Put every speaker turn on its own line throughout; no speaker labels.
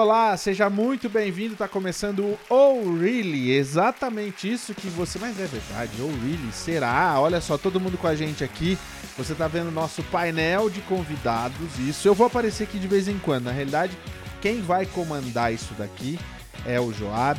Olá, seja muito bem-vindo. Tá começando o Oh Really, exatamente isso que você. Mas é verdade, Oh Really, será? Olha só, todo mundo com a gente aqui. Você tá vendo o nosso painel de convidados. Isso eu vou aparecer aqui de vez em quando. Na realidade, quem vai comandar isso daqui é o Joab,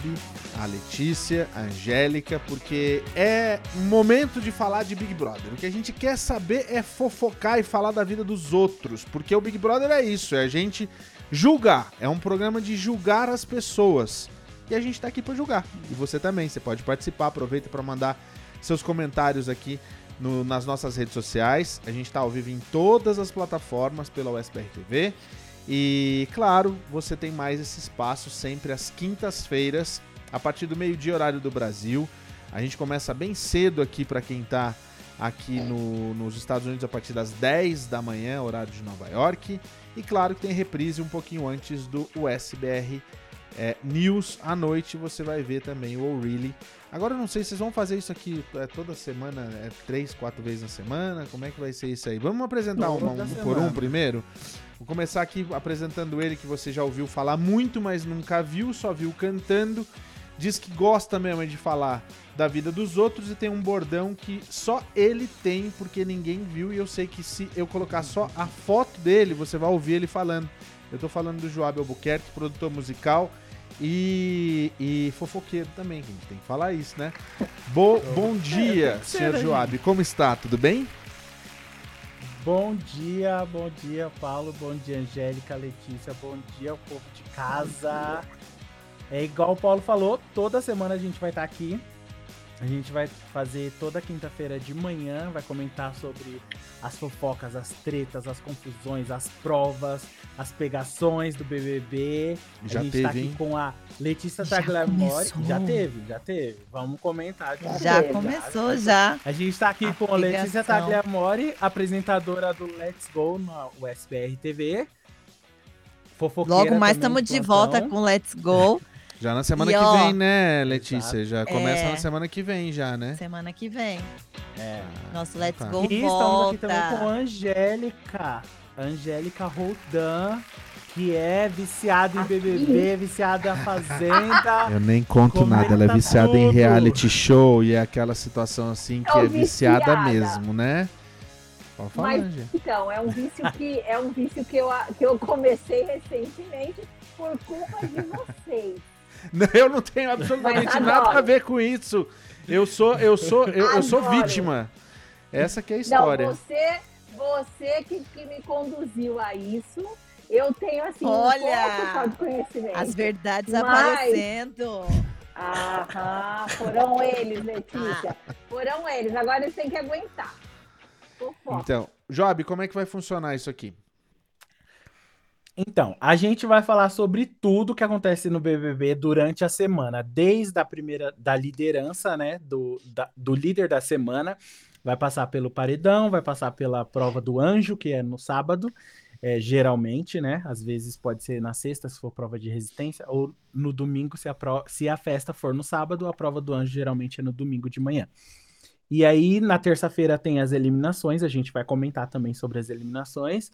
a Letícia, a Angélica, porque é momento de falar de Big Brother. O que a gente quer saber é fofocar e falar da vida dos outros, porque o Big Brother é isso, é a gente julgar, é um programa de julgar as pessoas. E a gente tá aqui para julgar. E você também, você pode participar, aproveita para mandar seus comentários aqui no, nas nossas redes sociais. A gente tá ao vivo em todas as plataformas pela USBR TV. E claro, você tem mais esse espaço sempre às quintas-feiras, a partir do meio-dia, horário do Brasil. A gente começa bem cedo aqui para quem está aqui no, nos Estados Unidos a partir das 10 da manhã, horário de Nova York. E claro que tem reprise um pouquinho antes do USBR é, News à noite. Você vai ver também o O'Reilly. Agora eu não sei se vocês vão fazer isso aqui é, toda semana, é três, quatro vezes na semana. Como é que vai ser isso aí? Vamos apresentar uma, um por um primeiro? Vou começar aqui apresentando ele, que você já ouviu falar muito, mas nunca viu, só viu cantando. Diz que gosta mesmo de falar da vida dos outros e tem um bordão que só ele tem, porque ninguém viu. E eu sei que se eu colocar só a foto dele, você vai ouvir ele falando. Eu tô falando do Joab Albuquerque, produtor musical e, e fofoqueiro também, a gente tem que falar isso, né? Bo, bom dia, senhor Joab. Como está? Tudo bem?
Bom dia, bom dia, Paulo, bom dia, Angélica, Letícia, bom dia, o povo de casa. É igual o Paulo falou, toda semana a gente vai estar aqui. A gente vai fazer toda quinta-feira de manhã, vai comentar sobre as fofocas, as tretas, as confusões, as provas, as pegações do BBB.
Já
a gente
teve,
tá aqui
hein?
com a Letícia Tagliamore. Já teve, já teve. Vamos comentar.
Já, já começou, já.
A gente tá aqui
a
com a Letícia Tagliamore, apresentadora do Let's Go na USBR TV.
Fofoqueira Logo mais estamos de volta com Let's Go.
Já na semana e, que ó, vem, né, Letícia? Exato. Já começa é, na semana que vem, já, né?
Semana que vem.
É.
Nosso Let's tá. Go
e
volta.
estamos aqui também com a Angélica. Angélica Roldan, que é viciada em BBB, viciada em Fazenda.
Eu nem conto nada, ela é viciada tudo. em reality show e é aquela situação assim que é, é viciada, mesmo, né?
Pode falar, Mas, então, é um vício que é um vício que eu, que eu comecei recentemente por culpa de vocês.
Eu não tenho absolutamente nada a ver com isso. Eu sou, eu sou, eu, eu sou vítima. Essa que é a história.
Não, você, você que, que me conduziu a isso. Eu tenho assim
Olha,
um de conhecimento.
As verdades mas... aparecendo.
Aham, foram eles, Letícia. Foram eles. Agora eles têm que aguentar.
Então, Job, como é que vai funcionar isso aqui?
Então, a gente vai falar sobre tudo que acontece no BBB durante a semana, desde a primeira da liderança, né, do, da, do líder da semana, vai passar pelo paredão, vai passar pela prova do anjo, que é no sábado, é, geralmente, né, às vezes pode ser na sexta, se for prova de resistência, ou no domingo, se a, pro, se a festa for no sábado, a prova do anjo geralmente é no domingo de manhã. E aí, na terça-feira tem as eliminações, a gente vai comentar também sobre as eliminações,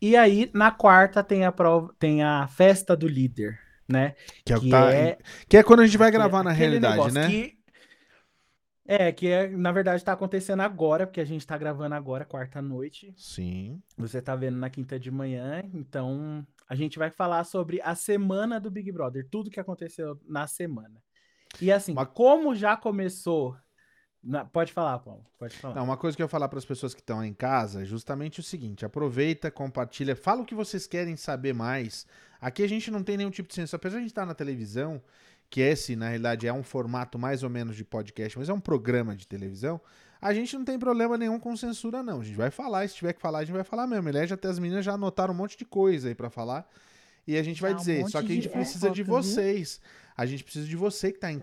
e aí, na quarta, tem a prova, tem a festa do líder, né?
Que é, que tá, é, que é quando a gente vai gravar na realidade, né?
Que, é, que é, na verdade tá acontecendo agora, porque a gente tá gravando agora, quarta noite.
Sim.
Você tá vendo na quinta de manhã, então a gente vai falar sobre a semana do Big Brother, tudo que aconteceu na semana. E assim, Mas... como já começou não, pode falar, Paulo. Pode falar.
Não, uma coisa que eu falar para as pessoas que estão em casa é justamente o seguinte: aproveita, compartilha, fala o que vocês querem saber mais. Aqui a gente não tem nenhum tipo de censura. Apesar de a gente estar tá na televisão, que esse, na realidade, é um formato mais ou menos de podcast, mas é um programa de televisão, a gente não tem problema nenhum com censura, não. A gente vai falar, se tiver que falar, a gente vai falar mesmo. Aliás, até as meninas já anotaram um monte de coisa aí para falar. E a gente vai dizer. Um Só que a gente de... precisa é, de vocês. A gente precisa de você que está em é.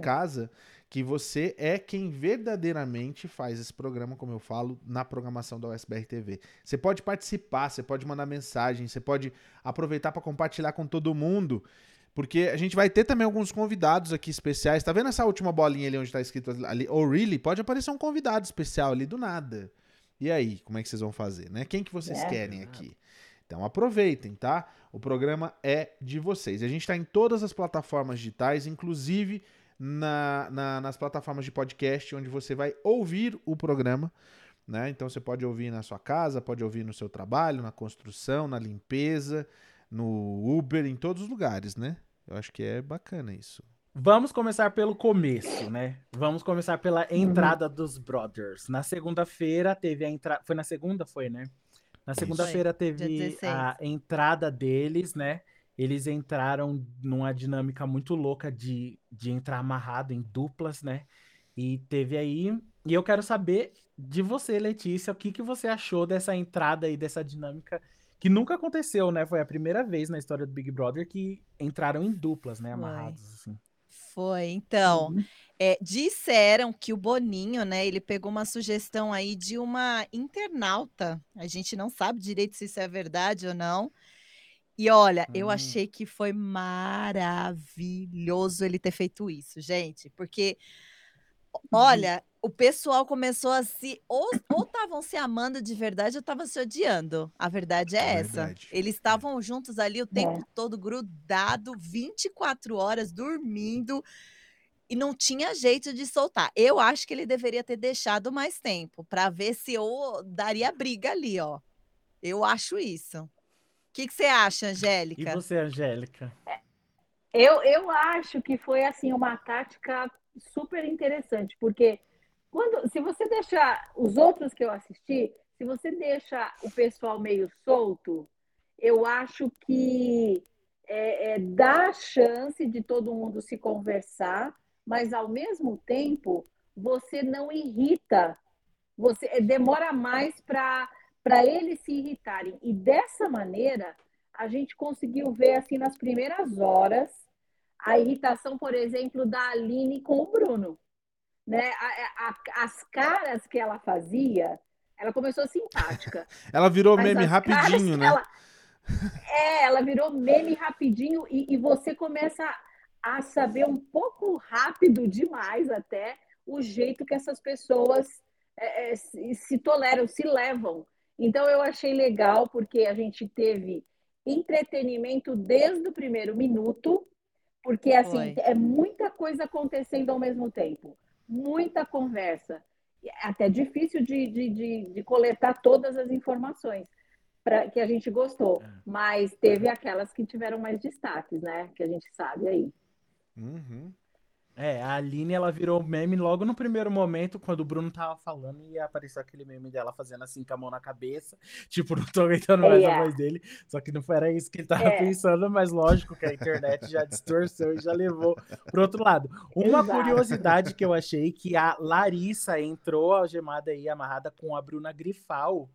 Que você é quem verdadeiramente faz esse programa, como eu falo, na programação da USBR TV. Você pode participar, você pode mandar mensagem, você pode aproveitar para compartilhar com todo mundo. Porque a gente vai ter também alguns convidados aqui especiais. Tá vendo essa última bolinha ali onde tá escrito ali, oh really? Pode aparecer um convidado especial ali do nada. E aí, como é que vocês vão fazer, né? Quem que vocês é. querem aqui? Então aproveitem, tá? O programa é de vocês. A gente está em todas as plataformas digitais, inclusive na, na, nas plataformas de podcast, onde você vai ouvir o programa. Né? Então você pode ouvir na sua casa, pode ouvir no seu trabalho, na construção, na limpeza, no Uber, em todos os lugares, né? Eu acho que é bacana isso.
Vamos começar pelo começo, né? Vamos começar pela entrada dos Brothers. Na segunda-feira teve a entrada. Foi na segunda, foi, né? Na segunda-feira teve a entrada deles, né? Eles entraram numa dinâmica muito louca de, de entrar amarrado em duplas, né? E teve aí. E eu quero saber de você, Letícia, o que, que você achou dessa entrada aí, dessa dinâmica que nunca aconteceu, né? Foi a primeira vez na história do Big Brother que entraram em duplas, né? Amarrados, Foi. assim.
Foi, então. Uhum. É, disseram que o Boninho, né, ele pegou uma sugestão aí de uma internauta. A gente não sabe direito se isso é verdade ou não. E olha, hum. eu achei que foi maravilhoso ele ter feito isso, gente, porque uhum. olha, o pessoal começou a se ou estavam se amando de verdade ou estavam se odiando. A verdade é, é essa. Verdade. Eles é. estavam juntos ali o tempo é. todo grudado, 24 horas dormindo e não tinha jeito de soltar. Eu acho que ele deveria ter deixado mais tempo para ver se eu daria briga ali, ó. Eu acho isso. O que, que você acha, Angélica?
E você, Angélica?
Eu, eu acho que foi assim uma tática super interessante, porque quando, se você deixar os outros que eu assisti, se você deixa o pessoal meio solto, eu acho que é, é, dá chance de todo mundo se conversar mas ao mesmo tempo você não irrita, você eh, demora mais para para eles se irritarem. E dessa maneira, a gente conseguiu ver assim nas primeiras horas a irritação, por exemplo, da Aline com o Bruno. Né? A, a, as caras que ela fazia, ela começou simpática.
ela virou meme rapidinho, né?
Ela, é, ela virou meme rapidinho e, e você começa a saber um pouco rápido demais até o jeito que essas pessoas é, é, se, se toleram, se levam. Então eu achei legal porque a gente teve entretenimento desde o primeiro minuto, porque assim é muita coisa acontecendo ao mesmo tempo, muita conversa, é até difícil de, de, de, de coletar todas as informações para que a gente gostou, é. mas teve aquelas que tiveram mais destaques, né? Que a gente sabe aí.
Uhum. É, a Aline, ela virou meme logo no primeiro momento, quando o Bruno tava falando e apareceu aquele meme dela fazendo assim com a mão na cabeça. Tipo, não tô aguentando mais yeah. a voz dele. Só que não era isso que ele tava é. pensando, mas lógico que a internet já distorceu e já levou pro outro lado. Uma Exato. curiosidade que eu achei que a Larissa entrou algemada aí, amarrada com a Bruna Grifal.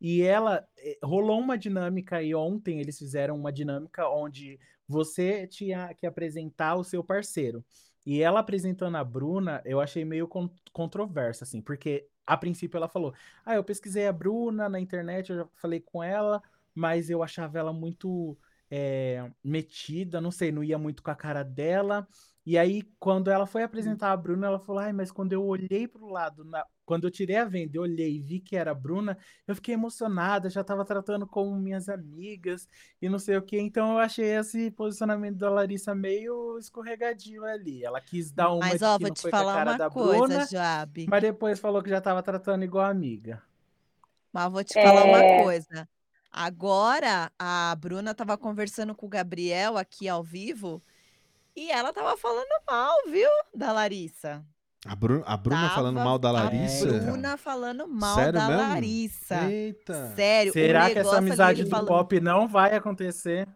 E ela eh, rolou uma dinâmica aí ontem, eles fizeram uma dinâmica onde você tinha que apresentar o seu parceiro. E ela apresentando a Bruna, eu achei meio controversa, assim, porque a princípio ela falou: Ah, eu pesquisei a Bruna na internet, eu já falei com ela, mas eu achava ela muito é, metida, não sei, não ia muito com a cara dela. E aí, quando ela foi apresentar a Bruna, ela falou: Ai, mas quando eu olhei pro lado, na... quando eu tirei a venda, eu olhei e vi que era a Bruna, eu fiquei emocionada, já tava tratando como minhas amigas e não sei o que. Então, eu achei esse posicionamento da Larissa meio escorregadio ali. Ela quis dar uma
mas, ó, vou te falar uma coisa, Bruna, Joab.
mas depois falou que já tava tratando igual amiga.
Mas vou te falar é... uma coisa. Agora, a Bruna tava conversando com o Gabriel aqui ao vivo. E ela tava falando mal, viu, da Larissa.
A, Bru a Bruna tava falando mal da Larissa?
A Bruna falando mal
Sério
da
mesmo?
Larissa.
Eita.
Sério.
Será que essa amizade do falando... pop não vai acontecer?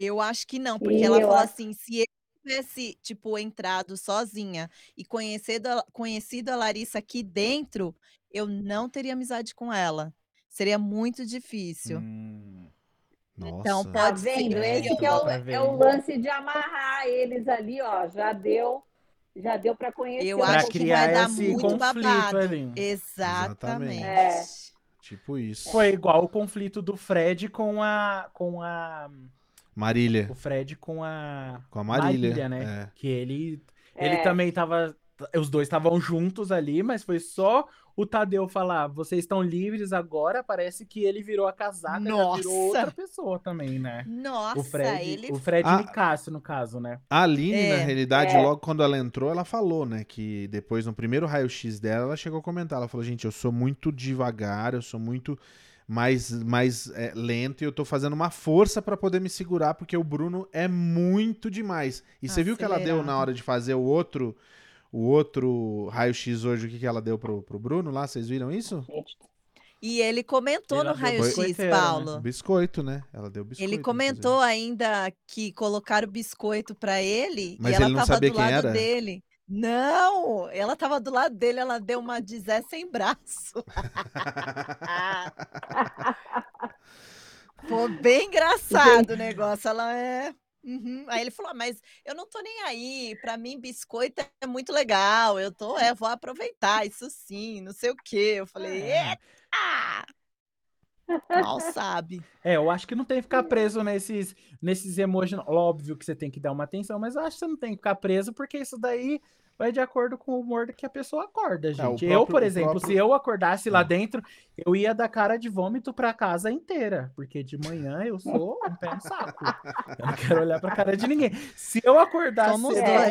Eu acho que não, porque ela falou assim: se eu tivesse, tipo, entrado sozinha e conhecido, conhecido a Larissa aqui dentro, eu não teria amizade com ela. Seria muito difícil. Hum.
Nossa. Então pode tá vendo? Esse é o, é o lance de amarrar eles ali, ó. Já deu, já deu para conhecer.
Eu acho que vai dar muito babado. Ali. Exatamente. É.
Tipo isso.
Foi igual o conflito do Fred com a com a
Marília.
O Fred com a
com a Marília,
Marília né? É. Que ele ele é. também tava os dois estavam juntos ali, mas foi só o Tadeu falar, vocês estão livres agora, parece que ele virou a casaca, Nossa. virou outra pessoa também, né?
Nossa,
o Fred,
ele...
O Fred a... Nicásio, no caso, né?
A Aline, é, na realidade, é. logo quando ela entrou, ela falou, né, que depois, no primeiro raio-x dela, ela chegou a comentar, ela falou, gente, eu sou muito devagar, eu sou muito mais, mais é, lento e eu tô fazendo uma força para poder me segurar, porque o Bruno é muito demais. E você viu que ela deu na hora de fazer o outro o outro raio-x hoje, o que, que ela deu pro, pro Bruno lá? Vocês viram isso?
E ele comentou ele no raio-x, né? Paulo.
Né? Biscoito, né? Ela deu biscoito.
Ele comentou inclusive. ainda que colocaram biscoito para ele
Mas
e ela
ele
não
tava
do
lado
era. dele. Não, ela tava do lado dele, ela deu uma de Zé sem braço. Foi bem engraçado o negócio. Ela é. Uhum. Aí ele falou: ah, mas eu não tô nem aí. Para mim, biscoito é muito legal. Eu tô, é, vou aproveitar isso sim, não sei o quê. Eu falei: é. eita! Mal sabe.
É, eu acho que não tem que ficar preso nesses, nesses emojis. Óbvio que você tem que dar uma atenção, mas eu acho que você não tem que ficar preso, porque isso daí vai de acordo com o humor que a pessoa acorda, gente. É, próprio, eu, por exemplo, próprio... se eu acordasse é. lá dentro, eu ia dar cara de vômito pra casa inteira, porque de manhã eu sou um pé no saco. Eu não quero olhar pra cara de ninguém. Se eu acordasse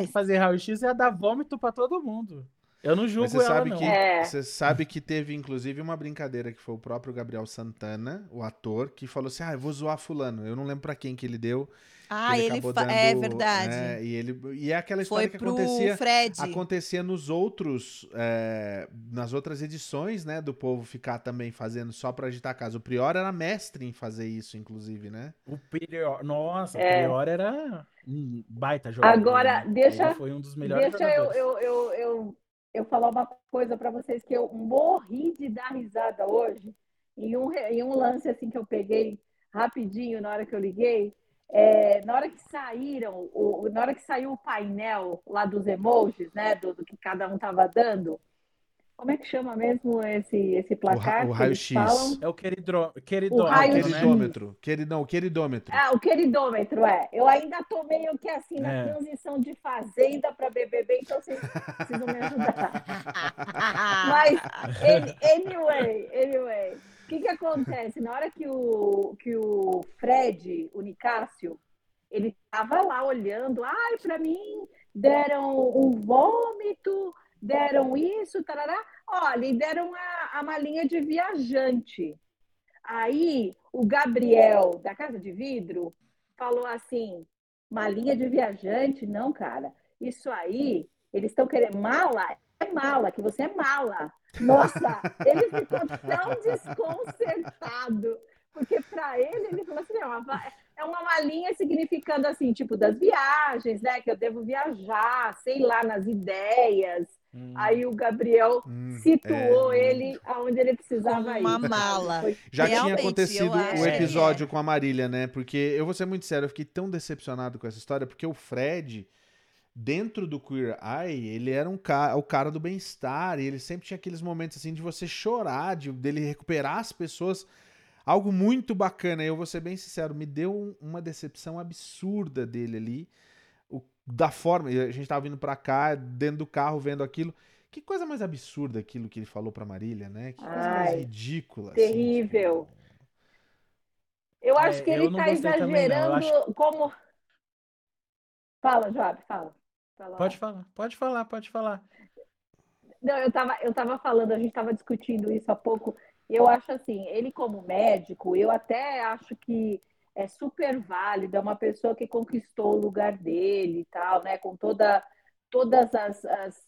e fazer raio-x, ia dar vômito pra todo mundo. Eu não julgo
você
ela,
sabe
não.
Que, é. Você sabe que teve, inclusive, uma brincadeira que foi o próprio Gabriel Santana, o ator, que falou assim, ah, eu vou zoar fulano. Eu não lembro pra quem que ele deu.
Ah, ele, ele dando, é verdade.
É, e, ele, e é aquela história Foi que acontecia,
Fred.
acontecia nos outros, é, nas outras edições, né, do povo ficar também fazendo só para agitar a casa. O Prior era mestre em fazer isso, inclusive, né?
O Prior, nossa, é. o Prior era um baita jogador.
Agora,
né?
deixa,
ele foi um dos melhores
deixa eu, eu, eu, eu, eu falar uma coisa para vocês que eu morri de dar risada hoje em um, em um lance assim que eu peguei rapidinho na hora que eu liguei é, na hora que saíram, o, na hora que saiu o painel lá dos emojis, né, do, do que cada um estava dando, como é que chama mesmo esse, esse placar?
O, o raio-x.
É o queridro, queridômetro,
o raio queridômetro. Querid, não, o queridômetro.
Ah, o queridômetro, é. Eu ainda tô meio que assim na é. transição de fazenda para BBB, então vocês precisam me ajudar. Mas, anyway, anyway. O que, que acontece? Na hora que o, que o Fred, o Nicásio, ele estava lá olhando, ai, para mim deram um vômito, deram isso, tarará. Olha, e deram a, a malinha de viajante. Aí o Gabriel, da Casa de Vidro, falou assim: malinha de viajante? Não, cara. Isso aí, eles estão querendo mala, é mala, que você é mala. Nossa, ele ficou tão desconcertado, porque para ele, ele falou assim, é uma, é uma malinha significando assim, tipo, das viagens, né? Que eu devo viajar, sei lá, nas ideias. Hum. Aí o Gabriel hum, situou é. ele aonde ele precisava
ir. Uma mala.
Já Realmente, tinha acontecido o episódio é. com a Marília, né? Porque eu vou ser muito sério, eu fiquei tão decepcionado com essa história, porque o Fred dentro do Queer Eye, ele era um cara, o cara do bem-estar, e ele sempre tinha aqueles momentos assim de você chorar, de dele recuperar as pessoas. Algo muito bacana, eu vou ser bem sincero, me deu uma decepção absurda dele ali. O, da forma, a gente tava vindo para cá, dentro do carro, vendo aquilo. Que coisa mais absurda aquilo que ele falou pra Marília, né? Que coisa Ai, mais ridícula.
Assim, terrível. Assim, eu acho é, que ele tá exagerando como. Fala, Joab, fala.
Falar. Pode falar, pode falar, pode falar.
Não, eu estava eu tava falando, a gente estava discutindo isso há pouco. Eu acho assim, ele como médico, eu até acho que é super válido, é uma pessoa que conquistou o lugar dele e tal, né? Com toda, todas as, as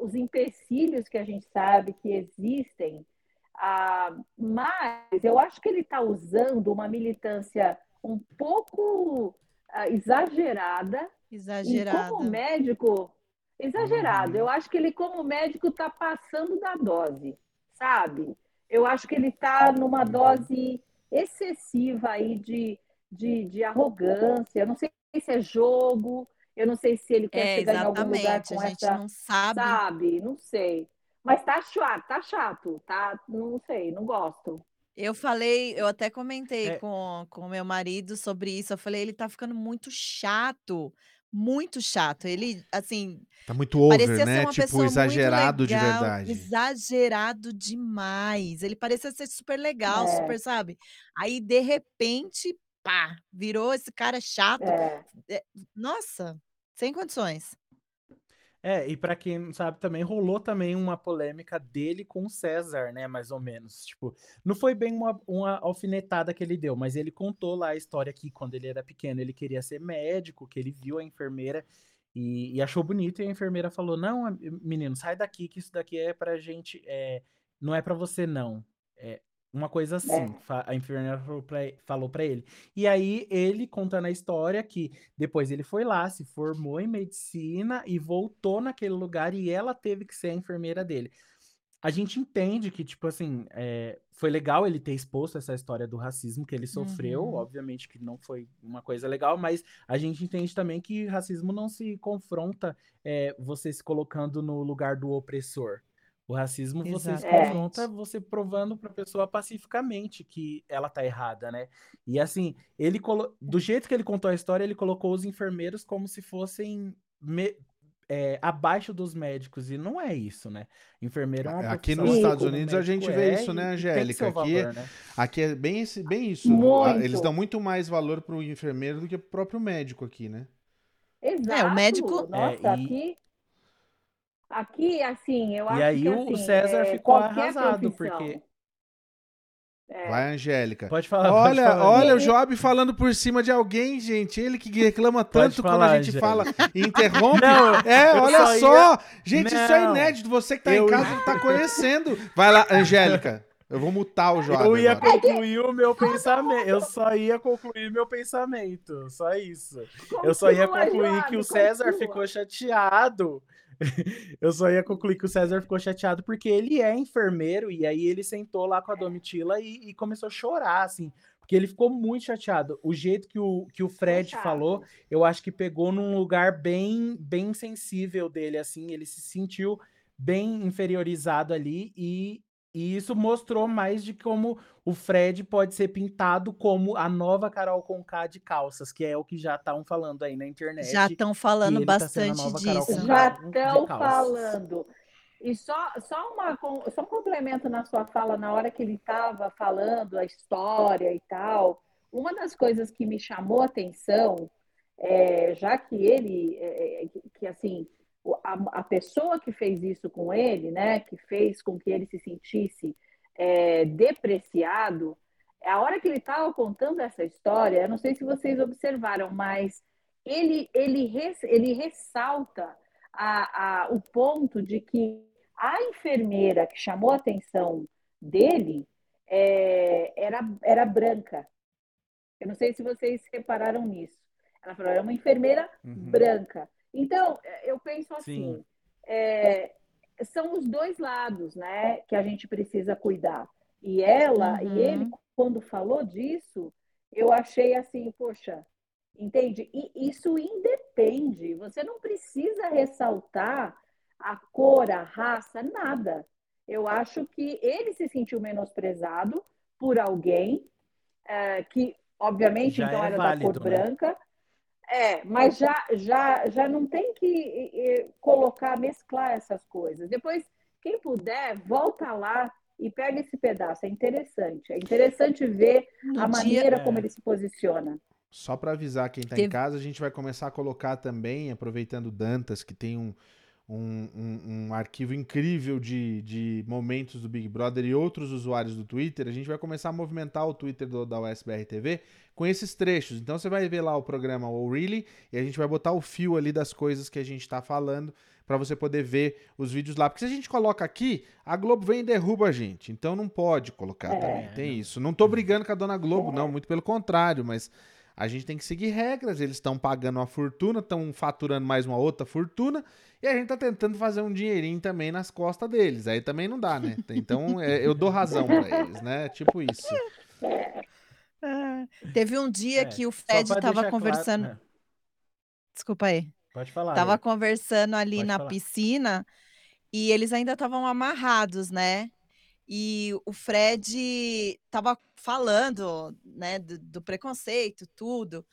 os empecilhos que a gente sabe que existem. Ah, mas eu acho que ele está usando uma militância um pouco ah, exagerada
Exagerado.
E como médico, exagerado. Uhum. Eu acho que ele, como médico, está passando da dose, sabe? Eu acho que ele está numa uhum. dose excessiva aí de, de, de arrogância. Eu não sei se é jogo, eu não sei se ele quer é, chegar em algum lugar com
a
gente essa.
Não sabe.
Sabe, não sei. Mas tá chato, tá chato, tá? Não sei, não gosto.
Eu falei, eu até comentei é. com o meu marido sobre isso. Eu falei, ele tá ficando muito chato. Muito chato. Ele, assim.
Tá muito over, né? Tipo, exagerado de verdade.
Exagerado demais. Ele parecia ser super legal, é. super, sabe? Aí, de repente, pá, virou esse cara chato. É. é nossa, sem condições.
É, e para quem não sabe também, rolou também uma polêmica dele com o César, né, mais ou menos. Tipo, não foi bem uma, uma alfinetada que ele deu, mas ele contou lá a história que quando ele era pequeno ele queria ser médico, que ele viu a enfermeira e, e achou bonito, e a enfermeira falou: Não, menino, sai daqui, que isso daqui é pra gente, é, não é para você, não. É, uma coisa assim, é. a enfermeira falou pra, falou pra ele. E aí, ele contando a história que depois ele foi lá, se formou em medicina e voltou naquele lugar e ela teve que ser a enfermeira dele. A gente entende que, tipo assim, é, foi legal ele ter exposto essa história do racismo que ele sofreu. Uhum. Obviamente que não foi uma coisa legal, mas a gente entende também que racismo não se confronta é, você se colocando no lugar do opressor. O racismo você se confronta você provando para a pessoa pacificamente que ela tá errada, né? E assim, ele colo... do jeito que ele contou a história, ele colocou os enfermeiros como se fossem me... é, abaixo dos médicos e não é isso, né? Enfermeiro é uma
Aqui nos Estados Unidos a gente vê é, isso, né, Angélica? Aqui, valor, né? aqui é bem, esse, bem isso.
Muito.
Eles dão muito mais valor para o enfermeiro do que para o próprio médico aqui, né?
Exato. É, o médico. Nossa, é, e... aqui Aqui, assim, eu acho
E aí
que,
o
assim,
César é, ficou arrasado, profissão. porque.
É. Vai, Angélica.
Pode falar.
Olha,
pode falar,
olha o Job falando por cima de alguém, gente. Ele que reclama tanto falar, quando a gente Angélica. fala e interrompe. Não, é, olha só. Ia... Gente, Não. isso é inédito. Você que tá eu... em casa não tá conhecendo. Vai lá, Angélica. Eu vou mutar o Job.
Eu ia agora. concluir o meu pensamento. Eu só ia concluir meu pensamento. Só isso. eu só ia concluir que o César ficou chateado eu só ia concluir que o César ficou chateado porque ele é enfermeiro e aí ele sentou lá com a Domitila e, e começou a chorar, assim, porque ele ficou muito chateado. O jeito que o, que o Fred falou, eu acho que pegou num lugar bem, bem sensível dele, assim, ele se sentiu bem inferiorizado ali e, e isso mostrou mais de como o Fred pode ser pintado como a nova Carol Conká de calças, que é o que já estão falando aí na internet.
Já estão falando tá bastante tá disso.
Já estão falando. E só, só, uma, só um complemento na sua fala, na hora que ele estava falando a história e tal, uma das coisas que me chamou a atenção, é, já que ele, é, que, que assim, a, a, pessoa que fez isso com ele, né, que fez com que ele se sentisse é, depreciado, a hora que ele estava contando essa história, eu não sei se vocês observaram, mas ele, ele, ele ressalta a, a, o ponto de que a enfermeira que chamou a atenção dele é, era, era branca. Eu não sei se vocês repararam nisso. Ela falou, era uma enfermeira uhum. branca. Então, eu penso assim, é, são os dois lados, né, que a gente precisa cuidar. E ela uhum. e ele, quando falou disso, eu achei assim, poxa, entende? E isso independe. Você não precisa ressaltar a cor, a raça, nada. Eu acho que ele se sentiu menosprezado por alguém é, que, obviamente, Já então é era válido, da cor né? branca é, mas já, já, já não tem que colocar, mesclar essas coisas. Depois, quem puder, volta lá e pega esse pedaço. É interessante. É interessante ver no a maneira é. como ele se posiciona.
Só para avisar quem está Teve... em casa, a gente vai começar a colocar também, aproveitando Dantas, que tem um, um, um, um, arquivo incrível de, de momentos do Big Brother e outros usuários do Twitter, a gente vai começar a movimentar o Twitter do, da USBR TV com esses trechos. Então você vai ver lá o programa O Really e a gente vai botar o fio ali das coisas que a gente está falando para você poder ver os vídeos lá. Porque se a gente coloca aqui, a Globo vem e derruba a gente. Então não pode colocar é. também. Tem isso. Não tô brigando com a dona Globo, não, muito pelo contrário, mas a gente tem que seguir regras. Eles estão pagando uma fortuna, estão faturando mais uma outra fortuna. E a gente tá tentando fazer um dinheirinho também nas costas deles. Aí também não dá, né? Então é, eu dou razão para eles, né? Tipo isso.
É, teve um dia é, que o Fred estava conversando. Claro, né? Desculpa aí.
Pode falar.
Tava aí. conversando ali Pode na falar. piscina e eles ainda estavam amarrados, né? E o Fred tava falando, né, do, do preconceito, tudo.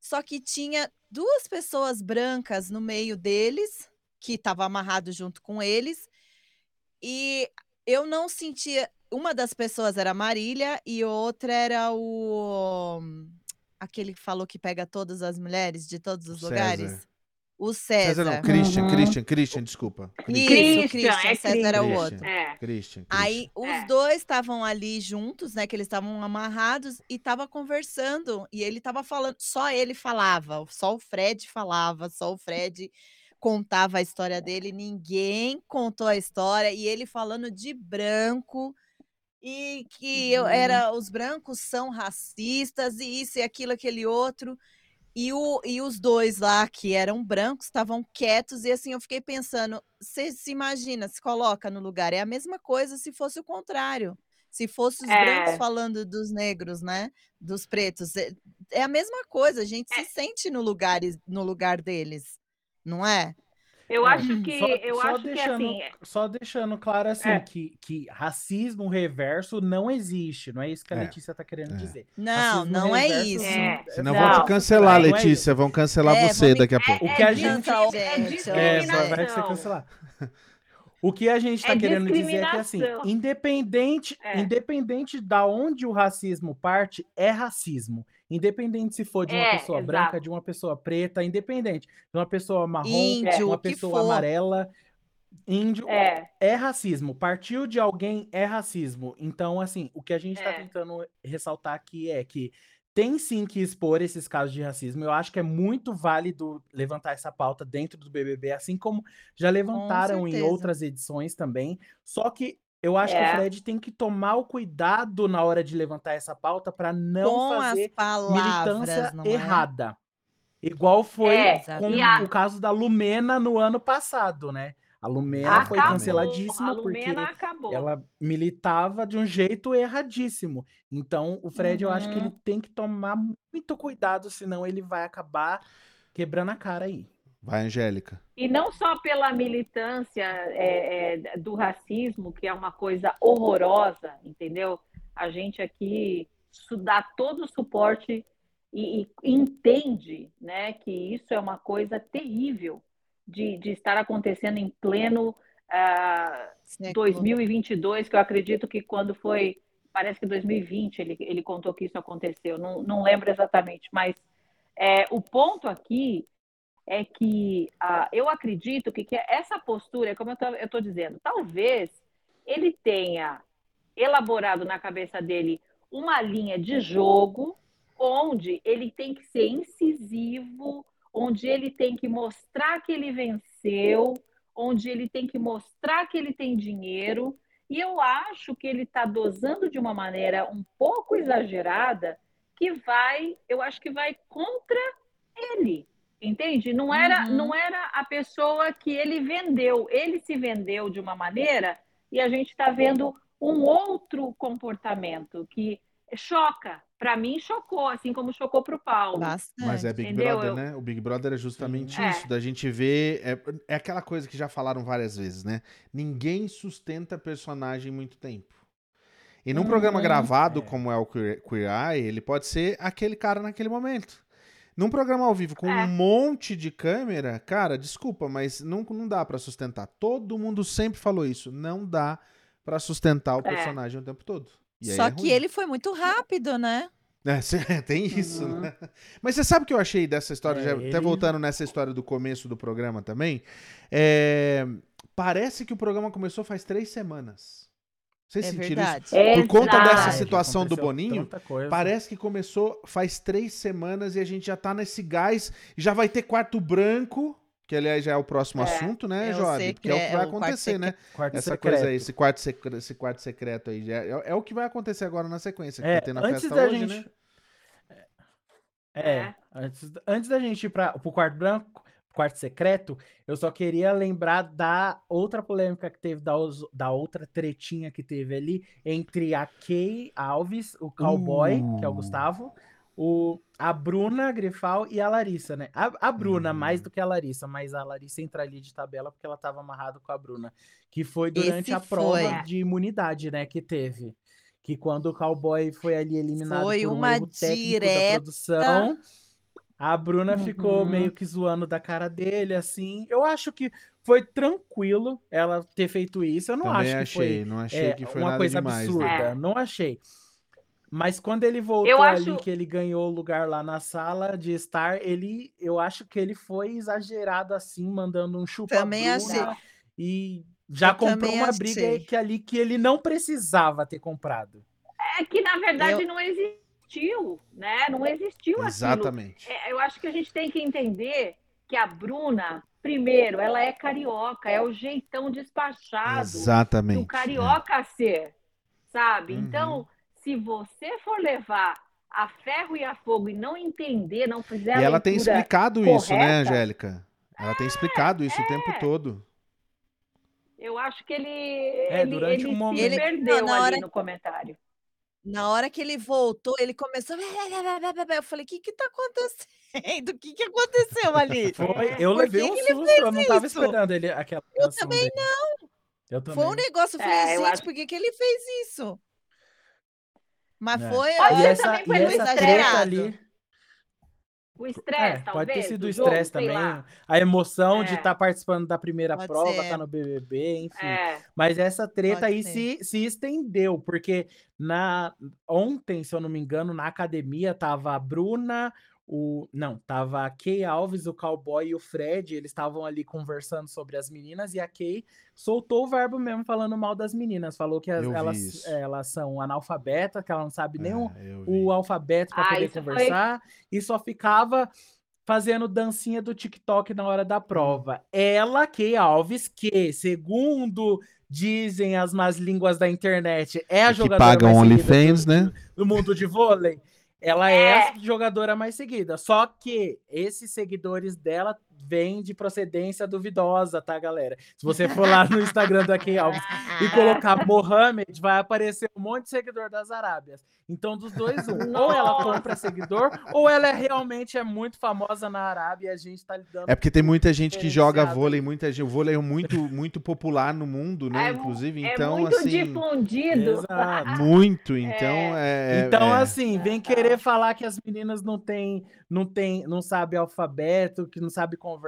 Só que tinha duas pessoas brancas no meio deles, que estava amarrado junto com eles, e eu não sentia. Uma das pessoas era a Marília e outra era o. Aquele que falou que pega todas as mulheres de todos os lugares. O César. César não,
Christian, uhum. Christian, Christian, desculpa.
Christian. Isso, Christian, é César era o outro.
É. Christian, Christian.
Aí os é. dois estavam ali juntos, né? Que eles estavam amarrados e estavam conversando. E ele estava falando, só ele falava, só o Fred falava, só o Fred contava a história dele, ninguém contou a história, e ele falando de branco e que eu, uhum. era os brancos são racistas e isso e aquilo, aquele outro. E, o, e os dois lá, que eram brancos, estavam quietos, e assim eu fiquei pensando: você se imagina, se coloca no lugar, é a mesma coisa se fosse o contrário. Se fosse os é. brancos falando dos negros, né? Dos pretos. É, é a mesma coisa, a gente é. se sente no lugar, no lugar deles, não é?
Eu acho que. Só, eu só acho
deixando,
que assim.
Só deixando claro assim, é. que, que racismo reverso não existe. Não é isso que a é. Letícia está querendo é. dizer.
Não, racismo não é isso.
É. Senão não. vão te cancelar, Letícia. Vão cancelar você daqui a pouco.
O que a gente. É, vai ser cancelado. O que a gente está é querendo dizer é que, assim, independente, é. independente da onde o racismo parte, é racismo. Independente se for de uma é, pessoa exato. branca, de uma pessoa preta, independente. De uma pessoa marrom, índio, de uma pessoa amarela. Índio é. é. racismo. Partiu de alguém é racismo. Então, assim, o que a gente está é. tentando ressaltar aqui é que tem sim que expor esses casos de racismo. Eu acho que é muito válido levantar essa pauta dentro do BBB, assim como já levantaram em outras edições também. Só que eu acho é. que o é. Fred tem que tomar o cuidado na hora de levantar essa pauta para não com fazer palavras, militância não é? errada. Igual foi é, com a... o caso da Lumena no ano passado, né? A Lumena acabou. foi canceladíssima porque acabou. ela militava de um jeito erradíssimo. Então, o Fred, uhum. eu acho que ele uhum. tem que tomar muito cuidado, senão ele vai acabar quebrando a cara aí.
Vai, Angélica.
E não só pela militância é, é, do racismo, que é uma coisa horrorosa, entendeu? A gente aqui dá todo o suporte e, e, entende né, que isso é uma coisa terrível de, de estar acontecendo em pleno uh, 2022, que eu acredito que quando foi, parece que 2020 ele, ele contou que isso aconteceu, não, não lembro exatamente, mas é, o ponto aqui é que uh, eu acredito que, que essa postura, como eu estou dizendo, talvez ele tenha elaborado na cabeça dele uma linha de jogo onde ele tem que ser incisivo, onde ele tem que mostrar que ele venceu, onde ele tem que mostrar que ele tem dinheiro. E eu acho que ele está dosando de uma maneira um pouco exagerada, que vai, eu acho que vai contra ele. Entende? Não era, uhum. não era a pessoa que ele vendeu. Ele se vendeu de uma maneira e a gente está vendo um outro comportamento que choca. Para mim, chocou, assim como chocou para o Paulo.
Bastante. Mas é Big Entendeu? Brother, né? O Big Brother é justamente Sim. isso, é. da gente ver. É, é aquela coisa que já falaram várias vezes, né? Ninguém sustenta personagem muito tempo. E num programa gravado, é. como é o Queer, Queer Eye, ele pode ser aquele cara naquele momento. Num programa ao vivo com é. um monte de câmera, cara, desculpa, mas não, não dá para sustentar. Todo mundo sempre falou isso. Não dá para sustentar o é. personagem é. o tempo todo.
Só é que ele foi muito rápido, né?
É, tem isso, uhum. né? Mas você sabe o que eu achei dessa história, é, já, ele... até voltando nessa história do começo do programa também? É, parece que o programa começou faz três semanas. Vocês é sentiram verdade. isso? É Por conta dessa situação do Boninho, parece que começou faz três semanas e a gente já tá nesse gás. Já vai ter quarto branco, que aliás já é o próximo é, assunto, né, Jovem? Que é o que vai acontecer, né? Essa secreto. coisa aí, esse quarto, secreto, esse quarto secreto aí. É, é, o que vai acontecer agora na sequência.
É, tá antes da hoje, gente... né? É, é, antes, antes da gente ir para o quarto branco, quarto secreto, eu só queria lembrar da outra polêmica que teve, da, da outra tretinha que teve ali entre a Kay Alves, o cowboy, uh. que é o uh. Gustavo, o, a Bruna Grifal e a Larissa, né? A, a Bruna, mais do que a Larissa, mas a Larissa entraria de tabela porque ela estava amarrada com a Bruna. Que foi durante Esse a prova foi. de imunidade, né? Que teve. Que quando o cowboy foi ali eliminado
foi por um uma erro direta... da produção
A Bruna uhum. ficou meio que zoando da cara dele, assim. Eu acho que foi tranquilo ela ter feito isso. Eu não
Também
acho que
achei,
foi,
não achei é, que foi
uma coisa
demais,
absurda.
Né?
Não achei. Mas quando ele voltou ali, que ele ganhou o lugar lá na sala de estar, ele, eu acho que ele foi exagerado assim, mandando um chupa
Também achei.
E já eu comprou uma achei. briga que ali que ele não precisava ter comprado.
É que na verdade eu... não existiu, né? Não existiu
Exatamente.
É, eu acho que a gente tem que entender que a Bruna, primeiro, ela é carioca, é o jeitão despachado
Exatamente. do
carioca é. ser, sabe? Uhum. Então se você for levar a ferro e a fogo e não entender, não fizer
E ela tem explicado correta, isso, né, Angélica? Ela é, tem explicado isso é. o tempo todo.
Eu acho que ele, é, ele, durante ele um momento. ele perdeu não, ali hora... no comentário.
Na hora que ele voltou, ele começou. Eu falei: o que que tá acontecendo? O que que aconteceu ali?
Foi, eu levei um susto, eu não tava esperando ele aquela.
Eu também dele. não. Eu também. Foi um negócio, eu falei, é, gente, acho... por que, que ele fez isso? Mas é. foi.
E essa, e essa treta ali.
O estresse, é, talvez.
Pode ter sido o estresse também. A emoção é. de estar tá participando da primeira pode prova, estar tá no BBB, enfim. É. Mas essa treta pode aí se, se estendeu, porque na ontem, se eu não me engano, na academia tava a Bruna, o não, tava a Kay Alves, o cowboy e o Fred, eles estavam ali conversando sobre as meninas e a Kay soltou o verbo mesmo falando mal das meninas, falou que as, elas, elas são analfabetas, que ela não sabe é, nem o, o alfabeto para ah, poder conversar foi... e só ficava fazendo dancinha do TikTok na hora da prova. Ela, Kay Alves, que segundo dizem as más línguas da internet, é a jogadora
que paga OnlyFans, né?
do mundo de vôlei. Ela é. é a jogadora mais seguida. Só que esses seguidores dela vêm de procedência duvidosa, tá, galera? Se você for lá no Instagram da Key Alves e colocar Mohamed, vai aparecer um monte de seguidor das Arábias. Então, dos dois, um. Nossa. Ou ela compra seguidor, ou ela é, realmente é muito famosa na Arábia e a gente tá lidando.
É porque tem muita gente que joga vôlei, muita gente. O vôlei é muito, muito popular no mundo, né? É, Inclusive, é então, muito assim.
difundido.
Exato. Muito, então é.
é então, é. assim, vem querer falar que as meninas não têm, não tem, não sabe alfabeto, que não sabe conversar,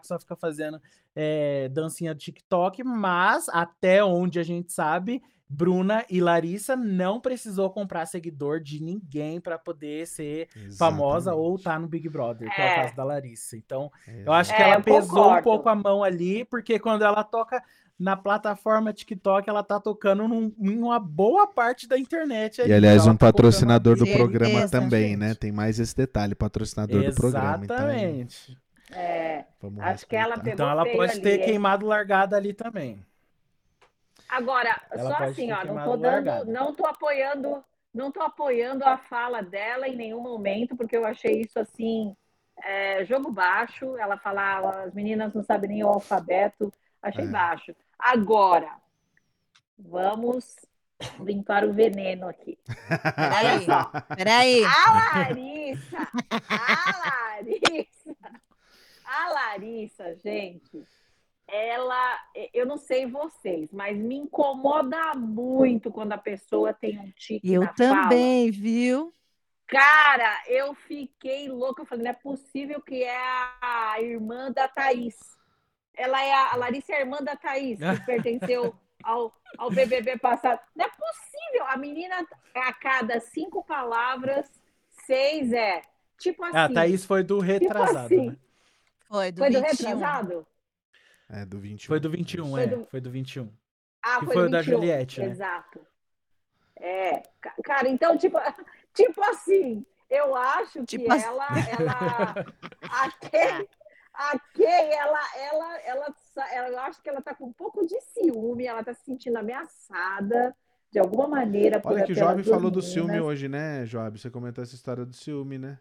que só fica fazendo é, dancinha do TikTok, mas até onde a gente sabe Bruna e Larissa não precisou comprar seguidor de ninguém para poder ser Exatamente. famosa ou estar tá no Big Brother, que é. é. o caso da Larissa. Então, eu acho que é, ela pesou concordo. um pouco a mão ali, porque quando ela toca na plataforma TikTok, ela tá tocando num, em uma boa parte da internet.
Ali, e aliás, um tá patrocinador do programa também, né? gente. né? Tem mais esse detalhe, patrocinador Exatamente. do programa.
Exatamente. Então, é, acho que ela pegou
Então ela pode ali, ter queimado largada ali também.
Agora, Ela só assim, ó, não tô dando, não tô apoiando, não tô apoiando a fala dela em nenhum momento, porque eu achei isso assim, é, jogo baixo. Ela falava, as meninas não sabem nem o alfabeto, achei é. baixo. Agora, vamos limpar o veneno aqui.
Peraí, peraí.
A Larissa, a Larissa, a Larissa, gente ela, eu não sei vocês, mas me incomoda muito quando a pessoa tem um tique
Eu também, fala. viu?
Cara, eu fiquei louca. Eu falei, não é possível que é a irmã da Thaís. Ela é a, a Larissa é a irmã da Thaís, que pertenceu ao, ao BBB passado. Não é possível. A menina, a cada cinco palavras, seis é tipo assim. A
Thaís foi do tipo retrasado, tipo assim. né?
Foi do, foi do
retrasado?
É, do 21.
Foi do 21, foi é. Do... Foi do 21. Ah, que foi, foi o da Juliette, né?
Exato. É, cara, então, tipo, tipo assim, eu acho que tipo ela, assim. ela, a Kay, a Kay, ela, ela, ela, ela, eu acho que ela tá com um pouco de ciúme, ela tá se sentindo ameaçada de alguma maneira.
Olha que o Job falou do ciúme hoje, né, Job? Você comentou essa história do ciúme, né?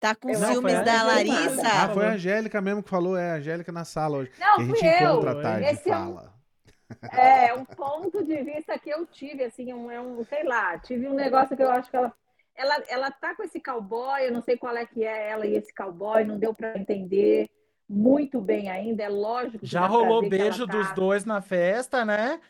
Tá com não, ciúmes da Larissa?
Ah, foi a Angélica mesmo que falou, é a Angélica na sala hoje. Não, que a gente encontra à tarde Esse e fala.
É, é um ponto de vista que eu tive, assim, um, é um, sei lá, tive um negócio que eu acho que ela, ela, ela tá com esse cowboy, eu não sei qual é que é ela e esse cowboy, não deu para entender muito bem ainda, é lógico.
Já rolou beijo tá... dos dois na festa, né?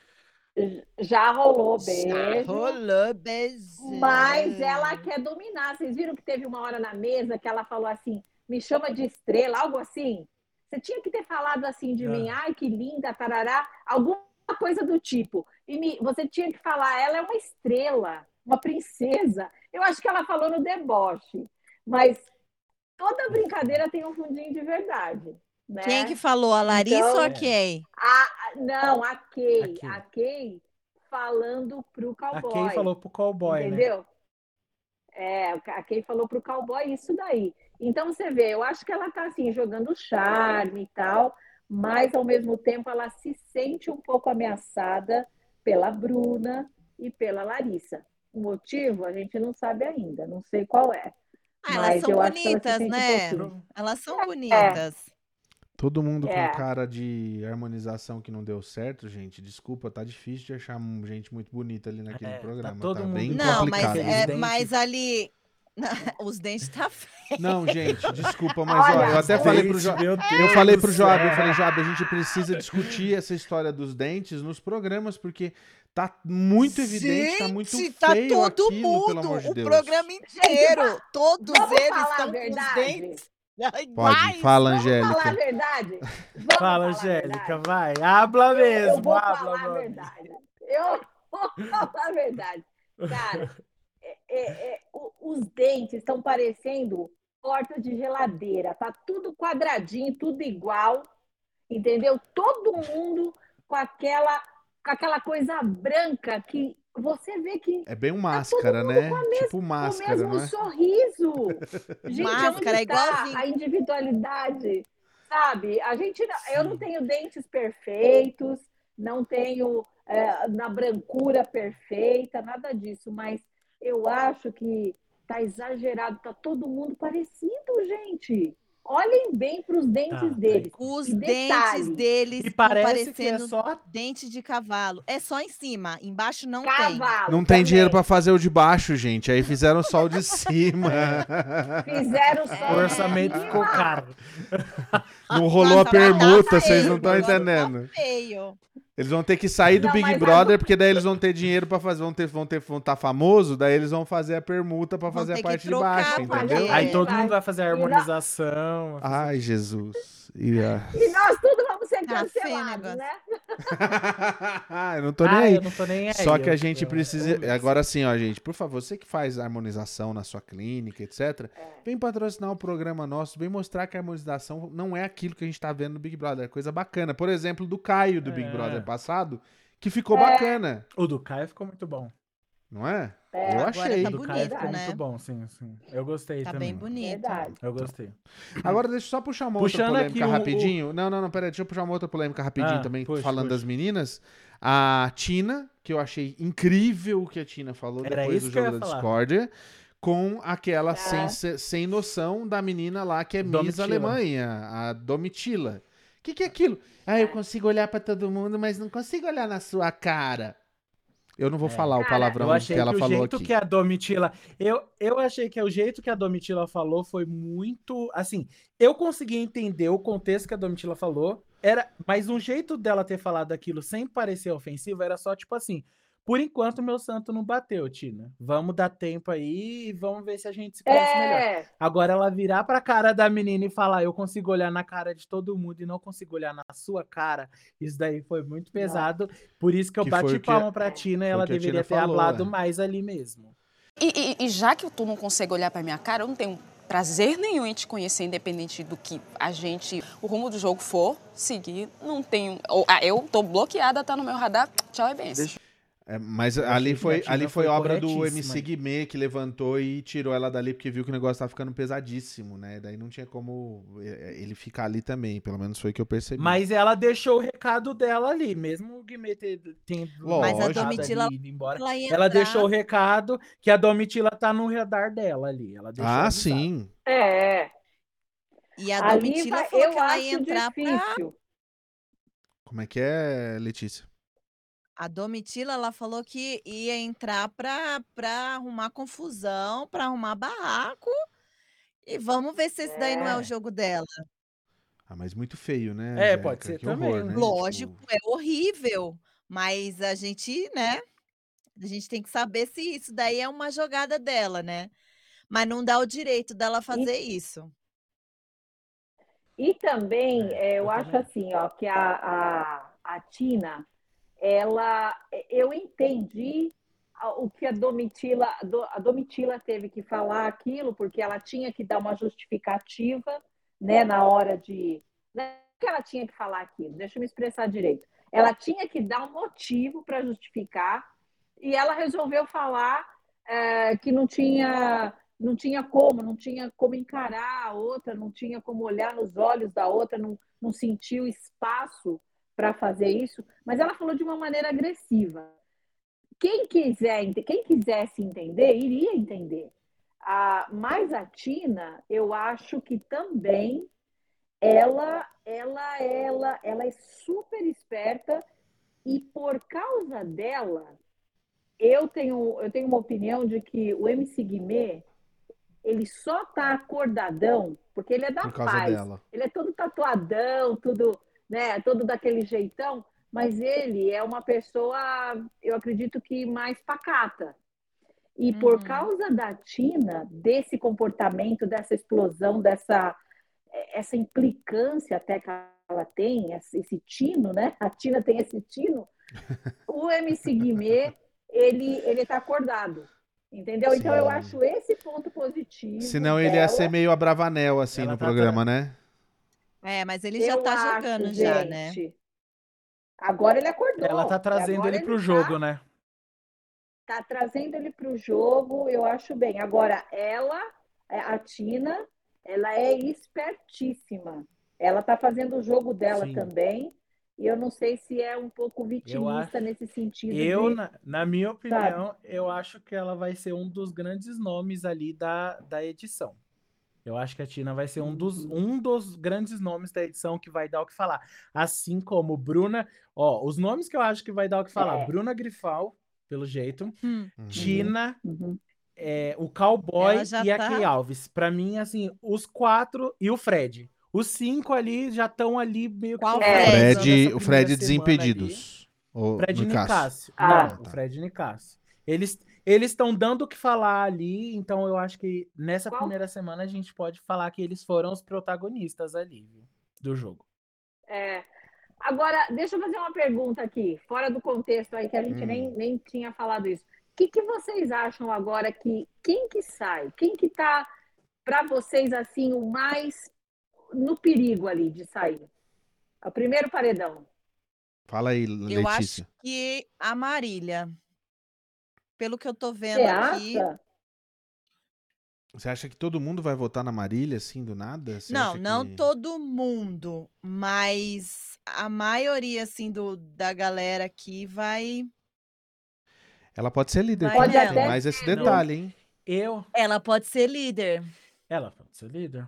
Já rolou beijo. Já
rolou beijo.
Mas ela quer dominar. Vocês viram que teve uma hora na mesa que ela falou assim: me chama de estrela, algo assim? Você tinha que ter falado assim de é. mim, ai que linda, tarará, alguma coisa do tipo. E me, você tinha que falar, ela é uma estrela, uma princesa. Eu acho que ela falou no deboche, mas toda brincadeira tem um fundinho de verdade. Né?
Quem que falou? A Larissa então, ou a Kay?
A, não, a Kay. A Kay falando pro cowboy.
A Kay falou pro cowboy,
né? Entendeu? Né? É, a Kay falou pro cowboy isso daí. Então você vê, eu acho que ela tá assim, jogando charme e tal, mas ao mesmo tempo ela se sente um pouco ameaçada pela Bruna e pela Larissa. O motivo a gente não sabe ainda, não sei qual é.
Ah, elas são bonitas, ela né? Um elas são é. bonitas.
Todo mundo é. com cara de harmonização que não deu certo, gente. Desculpa, tá difícil de achar gente muito bonita ali naquele é, tá programa. Tá, todo tá mundo... bem
não,
complicado.
Mas, é, mas ali. Os dentes tá feio.
Não, gente, desculpa, mas ó, eu até falei pro Job. Eu falei pro Job, eu falei, Job, a gente precisa discutir essa história dos dentes nos programas, porque Tá muito evidente, tá muito tá feio todo aquilo, mundo, pelo amor de Deus.
o programa inteiro, todos eles estão com os dentes
Pode, fala, Angélica.
Vamos falar a verdade?
Vamos fala, Angélica, vai. Habla mesmo. Eu
vou
habla,
falar a verdade. Eu vou falar a verdade. Cara, é, é, é, os dentes estão parecendo porta de geladeira. Tá tudo quadradinho, tudo igual. Entendeu? Todo mundo com aquela, com aquela coisa branca que você vê que.
É bem um tá máscara, tá né?
Mesma,
tipo máscara,
o mesmo
não é?
sorriso. Gente,
máscara é igualzinho.
A individualidade, sabe? A gente, eu não tenho dentes perfeitos, não tenho é, na brancura perfeita, nada disso, mas eu acho que tá exagerado, tá todo mundo parecido, gente. Olhem bem para os dentes tá, deles.
Os dentes deles
e parece que é só
dente de cavalo. É só em cima, embaixo não
cavalo,
tem. Não tem dinheiro para fazer o de baixo, gente. Aí fizeram só o de cima.
Fizeram só.
O orçamento ficou caro.
Não rolou Nossa, a permuta, vocês não estão entendendo. Tá feio. Eles vão ter que sair do não, Big Brother, porque daí eles vão ter dinheiro para fazer, vão ter, vão ter, vão estar tá famoso, daí eles vão fazer a permuta para fazer a parte de baixo, entendeu?
Aí todo mundo vai fazer a harmonização.
Ai, Jesus. E,
uh... e nós tudo vamos ser tá cancelados, né?
eu não tô nem aí. Não tô nem aí. Só que a gente precisa. Agora sim, ó, gente, por favor, você que faz harmonização na sua clínica, etc., é. vem patrocinar o um programa nosso, vem mostrar que a harmonização não é aquilo que a gente tá vendo no Big Brother. É coisa bacana. Por exemplo, do Caio do Big é. Brother passado, que ficou é. bacana.
O do Caio ficou muito bom.
Não é? É, eu achei.
Tá bonito,
ficou né? muito bom, sim, sim. Eu gostei
tá
também.
Tá bem bonito.
Verdade.
Eu gostei.
Agora deixa eu só puxar uma outra Puxando polêmica um, rapidinho. O... Não, não, não, peraí, deixa eu puxar uma outra polêmica rapidinho ah, também, puxa, falando puxa. das meninas. A Tina, que eu achei incrível o que a Tina falou Era depois do jogo da Discordia com aquela é. sem, sem noção da menina lá que é Domitila. Miss Alemanha, a Domitila. O que, que é aquilo? Ah, eu consigo olhar para todo mundo, mas não consigo olhar na sua cara. Eu não vou é. falar o palavrão eu achei que ela que falou aqui. O jeito
que a Domitila, eu, eu achei que o jeito que a Domitila falou foi muito, assim, eu consegui entender o contexto que a Domitila falou, era, mas um jeito dela ter falado aquilo sem parecer ofensivo era só tipo assim, por enquanto, meu santo não bateu, Tina. Vamos dar tempo aí e vamos ver se a gente se conhece é. melhor. Agora, ela virar pra cara da menina e falar: Eu consigo olhar na cara de todo mundo e não consigo olhar na sua cara. Isso daí foi muito pesado. Não. Por isso que eu que bati palma que... pra Tina e ela deveria ter falou, hablado é. mais ali mesmo.
E, e, e já que tu não consegue olhar pra minha cara, eu não tenho prazer nenhum em te conhecer, independente do que a gente, o rumo do jogo for seguir. Não tenho. Ou, ah, eu tô bloqueada, tá no meu radar. Tchau e benção.
É, mas ali foi, ali foi, foi obra do MC Guimê que levantou e tirou ela dali porque viu que o negócio tava ficando pesadíssimo, né? Daí não tinha como é, é, ele ficar ali também, pelo menos foi o que eu percebi.
Mas ela deixou o recado dela ali, mesmo o Guimê tendo
Mas a Domitila
embora. Ela, ela deixou o recado que a Domitila tá no radar dela ali. Ela
ah, sim.
É.
E a Domitila ali, falou eu que ela ia entrar
difícil.
pra...
Como é que é, Letícia?
A Domitila, ela falou que ia entrar para arrumar confusão, para arrumar barraco. E vamos ver se esse daí não é o é. jogo dela.
Ah, mas muito feio, né?
É, pode ser
que
também.
Horror, né?
Lógico,
tipo...
é horrível. Mas a gente, né? A gente tem que saber se isso daí é uma jogada dela, né? Mas não dá o direito dela fazer e, isso.
E também, é, eu, eu acho também. assim, ó, que a, a, a Tina, ela, eu entendi o que a Domitila, a Domitila teve que falar aquilo, porque ela tinha que dar uma justificativa, né, na hora de. Não é que ela tinha que falar aquilo, deixa eu me expressar direito. Ela tinha que dar um motivo para justificar, e ela resolveu falar é, que não tinha, não tinha como, não tinha como encarar a outra, não tinha como olhar nos olhos da outra, não, não sentiu espaço para fazer isso, mas ela falou de uma maneira agressiva quem quiser, quem quisesse entender, iria entender. A, mas a Tina, eu acho que também ela, ela, ela, ela é super esperta e por causa dela, eu tenho, eu tenho uma opinião de que o MC Guimê, ele só tá acordadão porque ele é da paz. Dela. Ele é todo tatuadão, tudo, né, todo daquele jeitão mas ele é uma pessoa, eu acredito que mais pacata. E uhum. por causa da Tina, desse comportamento, dessa explosão, dessa essa implicância até que ela tem, esse tino, né? A Tina tem esse tino. O MC Guimê, ele ele tá acordado. Entendeu? Sim. Então eu acho esse ponto positivo.
Senão dela. ele ia ser meio abravanel assim ela no tá programa, né?
É, mas ele já eu tá acho, jogando gente, já, né?
Agora ele acordou.
Ela tá trazendo ele para o jogo, tá, né?
Tá trazendo ele para o jogo, eu acho bem. Agora, ela, é, a Tina, ela é espertíssima. Ela tá fazendo o jogo dela Sim. também. E eu não sei se é um pouco vitimista acho, nesse sentido.
Eu,
de,
na, na, minha opinião, sabe? eu acho que ela vai ser um dos grandes nomes ali da, da edição. Eu acho que a Tina vai ser um dos, uhum. um dos grandes nomes da edição que vai dar o que falar. Assim como Bruna. Ó, os nomes que eu acho que vai dar o que falar: é. Bruna Grifal, pelo jeito. Hum. Uhum. Tina. Uhum. É, o Cowboy e a tá... Kay Alves. Para mim, assim, os quatro e o Fred. Os cinco ali já estão ali meio
Qual que. É. Fred, o Fred Desimpedidos.
O Fred Nicásio. Ah, Não, tá. o Fred Nicásio. Eles, eles estão dando o que falar ali, então eu acho que nessa Qual? primeira semana a gente pode falar que eles foram os protagonistas ali viu, do jogo.
É. Agora, deixa eu fazer uma pergunta aqui, fora do contexto aí, que a gente hum. nem, nem tinha falado isso. O que, que vocês acham agora que quem que sai? Quem que tá para vocês assim o mais no perigo ali de sair? O primeiro paredão.
Fala aí, Letícia.
Eu acho que a Marília pelo que eu tô vendo Você aqui. Acha?
Você acha que todo mundo vai votar na Marília, assim, do nada? Você
não, não que... todo mundo, mas a maioria, assim, do, da galera aqui vai.
Ela pode ser líder, pode tem até... mais esse detalhe, hein?
Eu.
Ela pode ser líder.
Ela pode ser líder.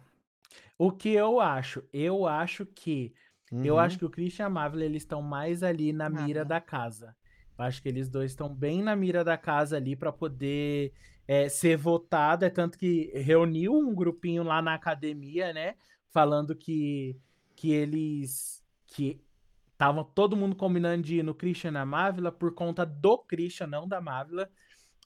O que eu acho? Eu acho que. Uhum. Eu acho que o Christian e a Marvel, eles estão mais ali na mira da casa. Acho que eles dois estão bem na mira da casa ali para poder é, ser votado. É tanto que reuniu um grupinho lá na academia, né? Falando que, que eles. que estavam todo mundo combinando de ir no Christian na Mávila por conta do Christian, não da Mávila.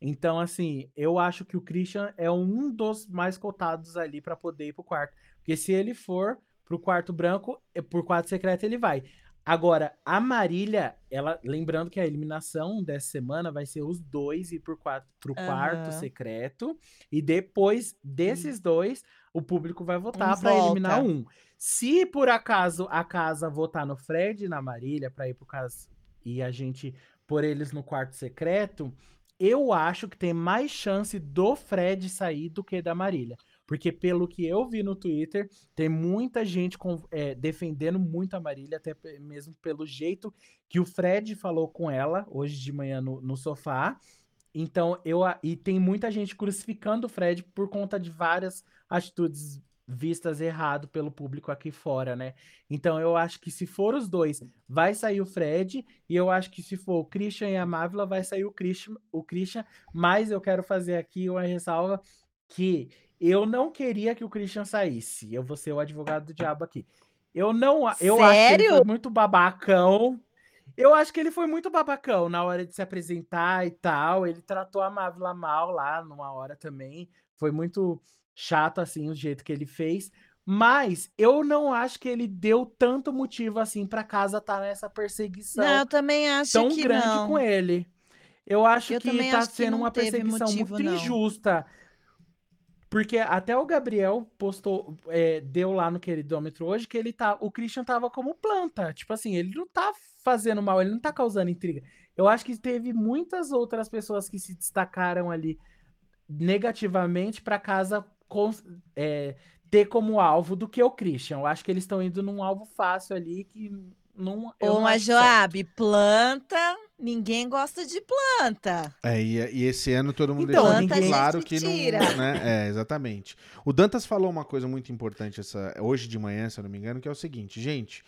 Então, assim, eu acho que o Christian é um dos mais cotados ali para poder ir pro quarto. Porque se ele for pro quarto branco, é, por quarto secreto ele vai. Agora, a Marília, ela, lembrando que a eliminação dessa semana vai ser os dois ir pro quarto, pro uhum. quarto secreto. E depois desses dois, o público vai votar um para eliminar um. Se por acaso a casa votar no Fred e na Marília para ir pro caso e a gente pôr eles no quarto secreto, eu acho que tem mais chance do Fred sair do que da Marília. Porque pelo que eu vi no Twitter, tem muita gente com, é, defendendo muito a Marília, até mesmo pelo jeito que o Fred falou com ela hoje de manhã no, no sofá. Então, eu e tem muita gente crucificando o Fred por conta de várias atitudes vistas errado pelo público aqui fora, né? Então eu acho que se for os dois, vai sair o Fred, e eu acho que se for o Christian e a Mávila, vai sair o Christian, o Christian, mas eu quero fazer aqui uma ressalva que eu não queria que o Christian saísse. Eu vou ser o advogado do diabo aqui. Eu não. Eu Sério? acho que ele foi muito babacão. Eu acho que ele foi muito babacão na hora de se apresentar e tal. Ele tratou a Mávila mal lá numa hora também. Foi muito chato, assim, o jeito que ele fez. Mas eu não acho que ele deu tanto motivo assim pra casa estar tá nessa perseguição
não, eu também acho
tão
que
grande
não.
com ele. Eu acho
Eu
que tá
acho que
sendo
não
uma perseguição
motivo,
muito
não.
injusta. Porque até o Gabriel postou, é, deu lá no queridômetro hoje que ele tá, o Christian tava como planta. Tipo assim, ele não tá fazendo mal, ele não tá causando intriga. Eu acho que teve muitas outras pessoas que se destacaram ali negativamente pra casa cons- é, ter como alvo do que o Christian. Eu acho que eles estão indo num alvo fácil ali que não.
Ô,
não
mas. Joab, planta, ninguém gosta de planta.
É, e, e esse ano todo mundo
Então,
deixou
ninguém-
muito claro que não.
tira.
Né? É, exatamente. O Dantas falou uma coisa muito importante essa, hoje de manhã, se eu não me engano, que é o seguinte, gente.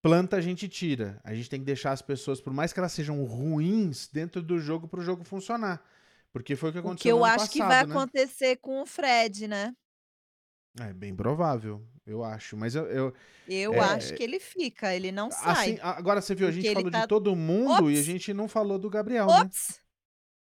Planta a gente tira. A gente tem que deixar as pessoas, por mais que elas sejam ruins, dentro do jogo para o jogo funcionar. Porque foi o que
O
aconteceu
que eu
no ano
acho que vai
né?
acontecer com o Fred, né?
É bem provável, eu acho. Mas eu. eu-
Eu
É,
acho que ele fica, ele não sai.
assim, agora você viu, a gente falou
tá-
de todo mundo e a
Ops!
gente não falou do Gabriel, né?
Ops!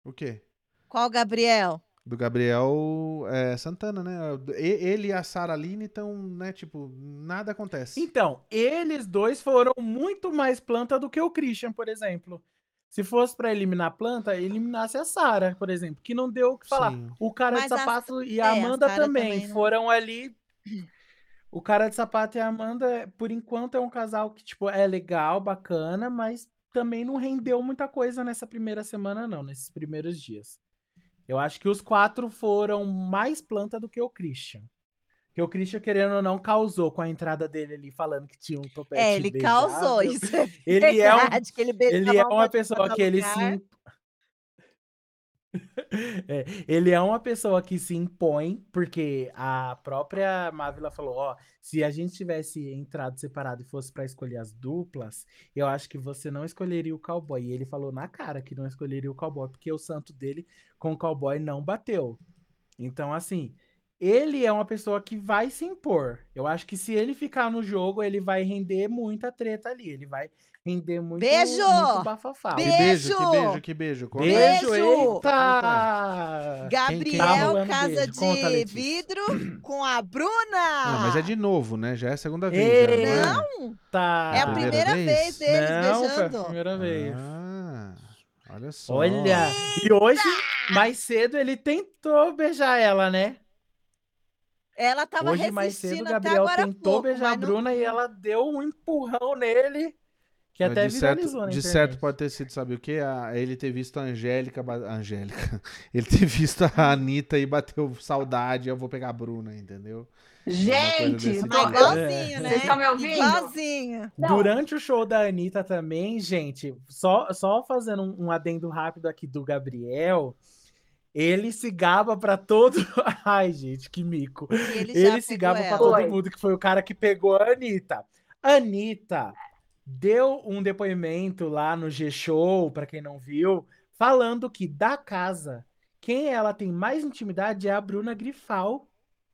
O quê?
Qual Gabriel?
Do Gabriel é, Santana, né? E- Ele e a Sara Aline estão, né? Tipo, nada acontece.
Então, eles dois foram muito mais planta do que o Christian, por exemplo. Se fosse pra eliminar a planta, eliminasse a Sara, por exemplo, que não deu o que falar.
Sim.
O cara
Mas
de
a-
sapato e
é,
a
a
Amanda
Sara
também,
também não-
foram ali. O cara de sapato e a Amanda, por enquanto, é um casal que, tipo, é legal, bacana, mas também não rendeu muita coisa nessa primeira semana, não, nesses primeiros dias. Eu acho que os quatro foram mais planta do que o Christian. Que o Christian, querendo ou não, causou com a entrada dele ali, falando que tinha um topete
É, ele causou
beijável.
isso. É
Ele é, um,
verdade, que ele
ele é uma pessoa que ele se. É, ele é uma pessoa que se impõe, porque a própria Mávila falou: ó, se a gente tivesse entrado separado e fosse pra escolher as duplas, eu acho que você não escolheria o cowboy. E ele falou na cara que não escolheria o cowboy, porque o santo dele com o cowboy não bateu. Então, assim, ele é uma pessoa que vai se impor. Eu acho que se ele ficar no jogo, ele vai render muita treta ali. Ele vai render muito,
Beijo!
muito bafafá.
Que
Beijo!
beijo, que beijo, que beijo. Conta aí.
Beijo,
Beijo!
eita!
Gabriel,
tá rolando
casa
beijo? Conta,
de
Letícia.
vidro com a Bruna.
Não, mas é de novo, né? Já é a segunda vez.
Ei,
já, não é?
Tá.
É a
primeira
primeira
vez?
vez, deles
Não, foi a
beijando.
primeira vez.
Ah, olha só.
Olha, e hoje, mais cedo, ele tentou beijar ela, né?
Ela tava
hoje, mais cedo, o
resistindo até
Gabriel tentou
pouco,
beijar a
mas não-
Bruna e ela deu um empurrão nele, que
Mas
até
de certo,
viralizou na
de certo pode ter sido, sabe o quê? A- ele ter visto a Angélica. a Angélica. Ele ter visto a Anitta e bateu saudade. Eu vou pegar a Bruna, entendeu?
Gente,
Tá
tipo.
igualzinho, né?
Vocês estão me ouvindo?
Igualzinho.
Durante o show da Anitta também, gente, só, só fazendo um, um adendo rápido aqui do Gabriel, ele se gaba pra todo. Ai, gente, que mico.
Ele,
Ele se gaba pra
ela.
todo
Foi.
mundo que foi o cara que pegou a Anitta. Anitta deu um depoimento lá no G-Show, pra quem não viu, falando que da casa, quem ela tem mais intimidade é a Bruna Grifal.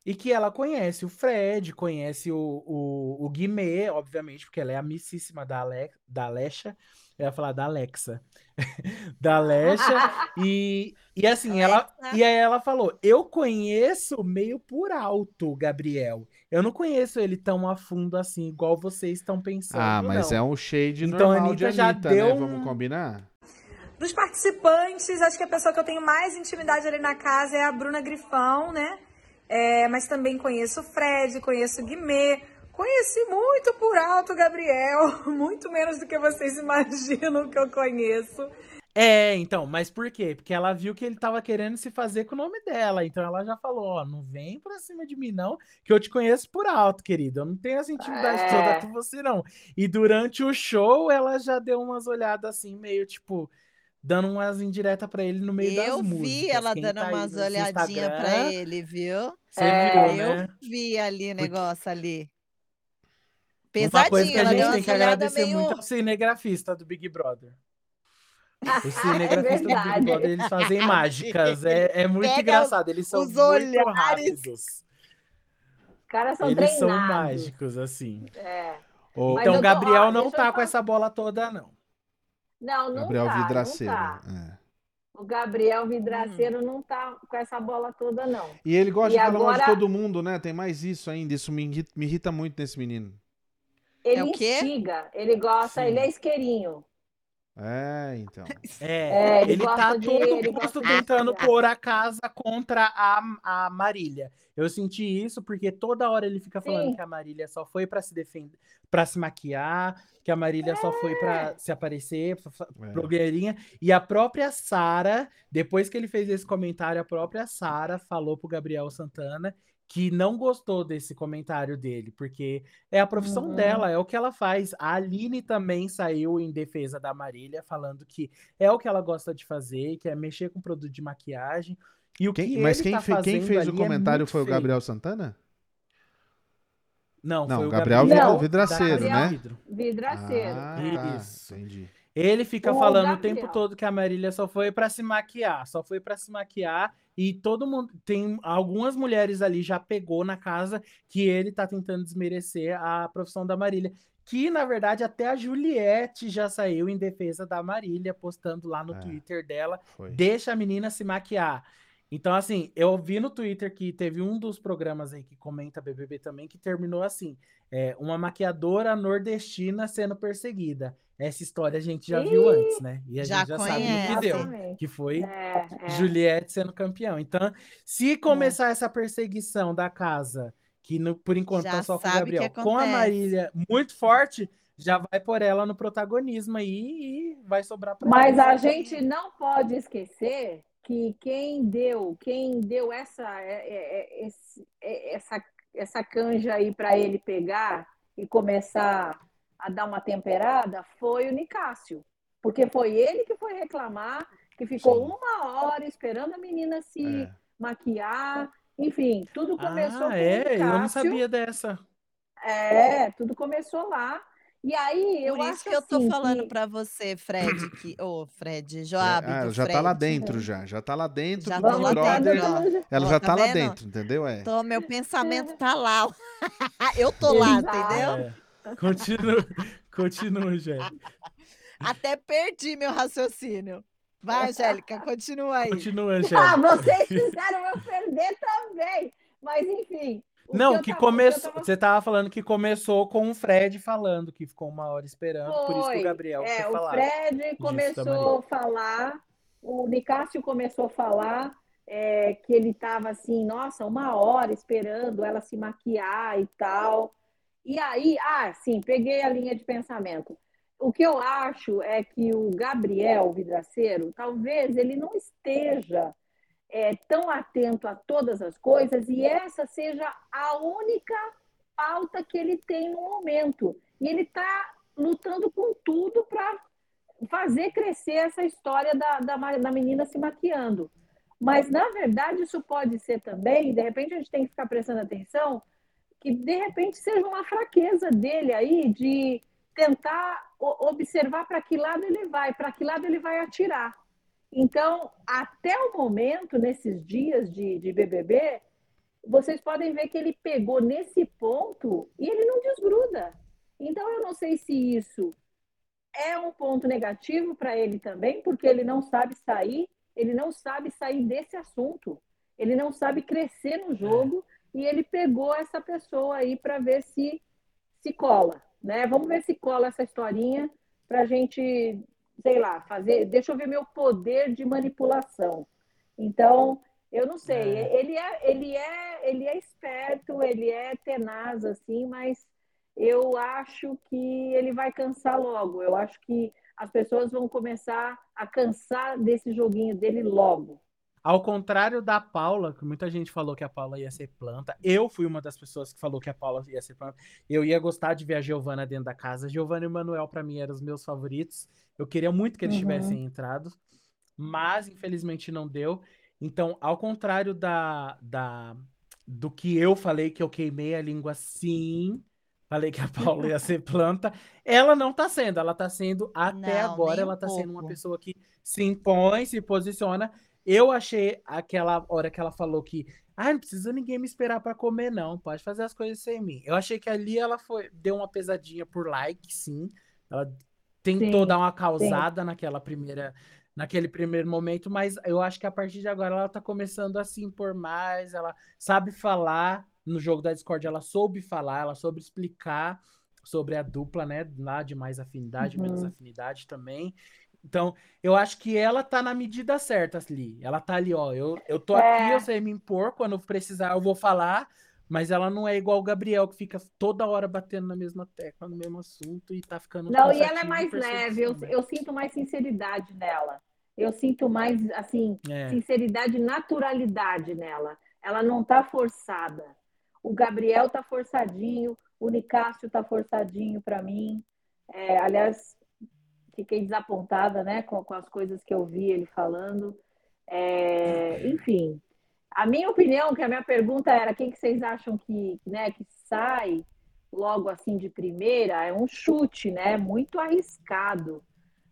E que ela conhece o Fred, conhece o, o, o Guimê, obviamente, porque ela é amicíssima da, Ale, da Alexa. Eu ia falar da Alexa. da Alexa. E, e assim, ela,
Alexa.
e aí ela falou: Eu conheço meio por alto o Gabriel. Eu não conheço ele tão a fundo assim, igual vocês estão pensando.
Ah, mas
não.
é um shade
Então,
normal de
Anitta já
Anitta,
deu
né?
um-
Vamos combinar?
Dos participantes, acho que a pessoa que eu tenho mais intimidade ali na casa é a Bruna Grifão, né? É, mas também conheço o Fred, conheço o Guimê, conheci muito por alto o Gabriel, muito menos do que vocês imaginam que eu conheço.
É, então, mas por quê? Porque ela viu que ele tava querendo se fazer com o nome dela. Então ela já falou: Ó, não vem pra cima de mim, não, que eu te conheço por alto, querido. Eu não tenho essa intimidade
É.
toda com você, não. E durante o show, ela já deu umas olhadas assim, meio tipo, dando umas indiretas pra ele no meio das
Eu
músicas.
vi ela
Quem
dando
tá
umas olhadinhas pra
Instagram,
ele, viu?
Você
É,
viu,
Eu
né?
vi ali o
Porque-
negócio ali.
Uma coisa
Pesadinho,
que a
deu
gente tem que agradecer
meio...
muito ao cinegrafista do Big Brother. O
É
cinegrafista do Big. Brother, eles fazem mágicas. É, é muito
Pega
engraçado. Eles são
os
muito
olhares.
rápidos.
Os caras são
Eles são
treinados.
mágicos, assim.
É. Mas
então, o Gabriel
ó,
não tá com essa bola toda, não.
Não, não
Gabriel
tá,
Vidraceiro.
não tá.
é.
O Gabriel Vidraceiro não tá com essa bola toda, não.
E ele gosta
E
de falar mal de todo mundo, né? Tem mais isso ainda. Isso me irrita, me irrita muito nesse menino.
Ele
É o quê?
instiga, ele gosta,
Sim.
ele é isqueirinho.
É, então.
É,
É, ele
ele, tá
gosta de-
todo
ele de
tentando
criar.
pôr a casa contra a, a Marília. Eu senti isso porque toda hora ele fica falando
Sim.
que a Marília só foi pra se defender, para se maquiar, que a Marília só foi pra se aparecer,
É.
blogueirinha. E a própria Sara, depois que ele fez esse comentário, a própria Sara falou pro Gabriel Santana que não gostou desse comentário dele, porque é a profissão
Uhum.
dela, é o que ela faz. A Aline também saiu em defesa da Marília, falando que é o que ela gosta de fazer, que é mexer com produto de maquiagem. E o
Quem-
que
mas
ele
quem,
tá
fe- quem fez o
é
comentário
muito
foi o
feio.
Gabriel Santana?
Não,
Não,
foi o
Gabriel
Gabriel,
Vidro-
Vidraceiro,
da Casa
né?
Vidro.
Vidraceiro.
Ah,
é.
tá. Entendi.
Ele fica
O
falando o
Gabriel.
tempo todo que a Marília só foi pra se maquiar, só foi pra se maquiar e todo mundo tem algumas mulheres ali já pegou na casa que ele tá tentando desmerecer a profissão da Marília, que na verdade até a Juliette já saiu em defesa da Marília postando lá no
É.
Twitter dela,
Foi.
deixa a menina se maquiar. Então assim, eu vi no Twitter que teve um dos programas aí que comenta BBB também que terminou assim, é, uma maquiadora nordestina sendo perseguida. Essa história a gente já viu
Ih!
antes, né? E a
Já
gente já sabe no que deu. Que foi
É, é.
Juliette sendo campeão. Então, se começar essa perseguição da casa, que no- por enquanto
Já
tá só com o
o
Gabriel, com a. Marília muito forte, já vai por ela no protagonismo aí e vai sobrar pra
Mas
ela.
a gente não pode esquecer que quem deu, quem deu essa, é- é- é- é- essa, essa canja aí para ele pegar e começar a dar uma temperada foi o Nicásio. Porque foi ele que foi reclamar, que ficou
Sim.
uma hora esperando a menina se
É.
maquiar. Enfim, tudo começou
Ah,
com o
é? Eu não
Nicásio.
sabia dessa.
É, tudo começou lá. E aí, eu
Por isso
acho
que eu tô
assim
falando
que-
pra você, Fred, que. Ô, Fred,
É,
Joab,
ah,
do
já tá lá
Fred.
dentro, já. Já tá lá dentro.
Já tô lá
Brother.
dentro.
Ela
Ó,
já
tá
tá lá dentro, entendeu? É.
Então, meu pensamento tá lá. eu tô lá,
Exato.
entendeu?
É. Continua, continua, gente.
Até perdi meu raciocínio. Vai, Angélica, continua aí.
Continua,
Ah,
gente.
vocês fizeram eu perder também. Mas, enfim.
Não, que
eu
começou.
tava-
Você tava falando que começou com o Fred falando que ficou uma hora esperando, por isso que
Foi.
o Gabriel
É,
foi
o
falar.
Fred começou a falar, o Nicásio começou a falar é, que ele estava assim, nossa, uma hora esperando ela se maquiar e tal. E aí, ah, sim, peguei a linha de pensamento. O que eu acho é que o Gabriel Vidraceiro, talvez ele não esteja é, tão atento a todas as coisas e essa seja a única pauta que ele tem no momento. E ele está lutando com tudo para fazer crescer essa história da, da, da menina se maquiando. Mas, na verdade, isso pode ser também, de repente a gente tem que ficar prestando atenção, que de repente seja uma fraqueza dele aí de tentar observar para que lado ele vai, para que lado ele vai atirar. Então, até o momento, nesses dias de, de BBB, vocês podem ver que ele pegou nesse ponto e ele não desgruda. Então, eu não sei se isso é um ponto negativo para ele também, porque ele não sabe sair, ele não sabe sair desse assunto, ele não sabe crescer no jogo e ele pegou essa pessoa aí para ver se se cola, né? Vamos ver se cola essa historinha para a gente, sei lá, fazer. Deixa eu ver meu poder de manipulação. Então, eu não sei.
É.
Ele é, ele é, ele é esperto, ele é tenaz assim, mas eu acho que ele vai cansar logo. Eu acho que as pessoas vão começar a cansar desse joguinho dele logo.
Ao contrário da Paula, que muita gente falou que a Paula ia ser planta, eu fui uma das pessoas que falou que a Paula ia ser planta. Eu ia gostar de ver a Giovana dentro da casa. Giovana e Manuel, pra mim, eram os meus favoritos. Eu queria muito que eles
Uhum.
tivessem entrado, mas infelizmente não deu. Então, ao contrário da, da do que eu falei, que eu queimei a língua sim, falei que a Paula ia ser planta, ela não tá sendo. Ela tá sendo, até
Não,
agora,
um
ela tá sendo uma
pouco.
pessoa que se impõe, se posiciona. Eu achei aquela hora que ela falou que ah, não precisa ninguém me esperar pra comer, não. Pode fazer as coisas sem mim. Eu achei que ali ela foi, deu uma pesadinha por like, sim. Ela tentou sim, dar uma causada sim. naquela primeira naquele primeiro momento, mas eu acho que a partir de agora ela tá começando a se impor mais, ela sabe falar no jogo da Discord, ela soube falar, ela soube explicar sobre a dupla, né, lá de mais afinidade, uhum. menos afinidade também. Então, eu acho que ela tá na medida certa ali. Ela tá ali, ó, eu, eu tô é. aqui, eu sei me impor, quando precisar eu vou falar, mas ela não é igual o Gabriel, que fica toda hora batendo na mesma tecla, no mesmo assunto e tá ficando.
Não, e ela é mais leve, eu, eu, sinto mais sinceridade nela. Eu sinto mais, assim, é. sinceridade e naturalidade nela. Ela não tá forçada. O Gabriel tá forçadinho, o Nicásio tá forçadinho para mim. É, aliás, fiquei desapontada né, com, com, as coisas que eu vi ele falando. É, enfim, a minha opinião, que a minha pergunta era quem que vocês acham que, né, que sai logo assim de primeira, é um chute, né? Muito arriscado.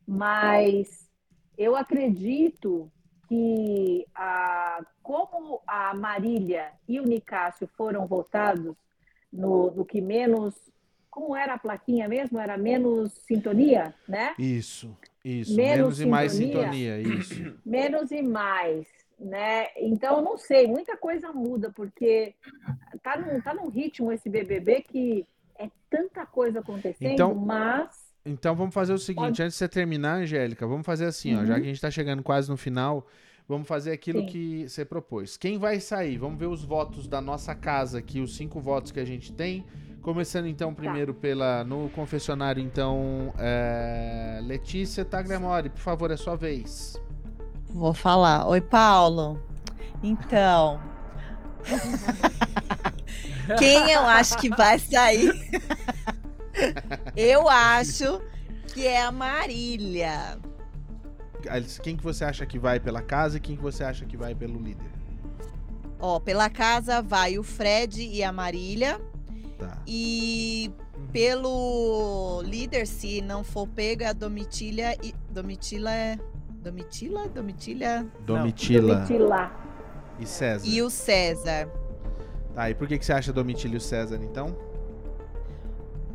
Mas eu acredito que a, como a Marília e o Nicásio foram votados no, no que menos. Como era a plaquinha mesmo? Era menos sintonia, né?
Isso, isso. Menos, menos e mais sintonia, isso.
Menos e mais né? Então, não sei, muita coisa muda, porque tá num, tá num ritmo esse BBB que é tanta coisa acontecendo, então, mas...
Então, vamos fazer o seguinte, Pode... antes de você terminar, Angélica, vamos fazer assim, uhum. ó, já que a gente está chegando quase no final, vamos fazer aquilo Sim. que você propôs. Quem vai sair? Vamos ver os votos da nossa casa aqui, os cinco votos que a gente tem, Começando então tá. primeiro tá. pela no confessionário, então é, Letícia Tagliamori, por favor, é sua vez.
Vou falar. Oi, Paulo. Então. Quem eu acho que vai sair? eu acho que é a Marília.
Quem que você acha que vai pela casa e quem que você acha que vai pelo líder?
Ó, pela casa vai o Fred e a Marília. Tá. E pelo líder, se não for pego, é a Domitilha e. Domitila é. Domitila?
Domitila. Domitila. E César.
E o César.
Tá, e por que, que você acha Domitila e o César, então?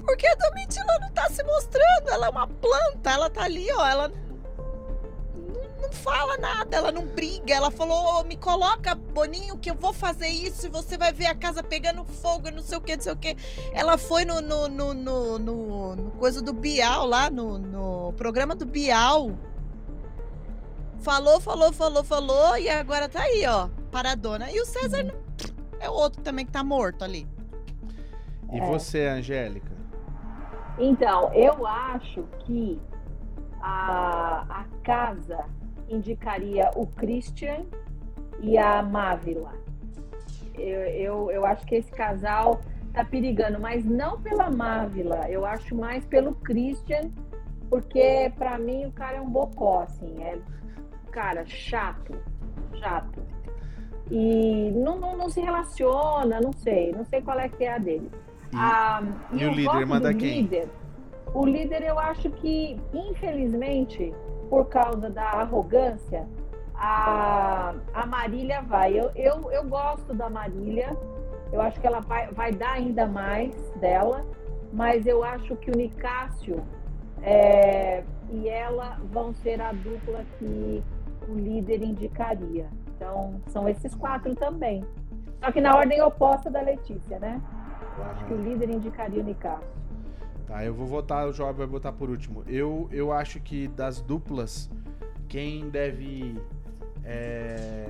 Porque a Domitila não tá se mostrando. Ela é uma planta, ela tá ali, ó. Ela não fala nada, ela não briga. Ela falou: oh, me coloca, Boninho, que eu vou fazer isso e você vai ver a casa pegando fogo, não sei o que, não sei o que. Ela foi no, no, no, no, no, no coisa do Bial lá, no, no programa do Bial. Falou, falou, falou, falou, e agora tá aí, ó, paradona. E o César é outro também que tá morto ali.
E é. você, Angélica?
Então, eu acho que a, a casa indicaria o Christian e a Mávila. Eu, eu, eu acho que esse casal tá perigando, mas não pela Mávila, eu acho mais pelo Christian, porque para mim o cara é um bocó, assim, é cara, chato, chato. E não, não, não, se relaciona, não sei, não sei qual é que é a dele.
E, ah, e o líder manda quem? Líder,
o líder, eu acho que, infelizmente, por causa da arrogância, a, a Marília vai. Eu, eu, eu gosto da Marília, eu acho que ela vai, vai dar ainda mais dela, mas eu acho que o Nicásio é, e ela vão ser a dupla que o líder indicaria. Então, são esses quatro também. Só que na ordem oposta da Letícia, né? Eu acho que o líder indicaria o Nicasso.
Tá, eu vou votar, o Job vai votar por último. Eu, eu acho que das duplas, quem deve. É...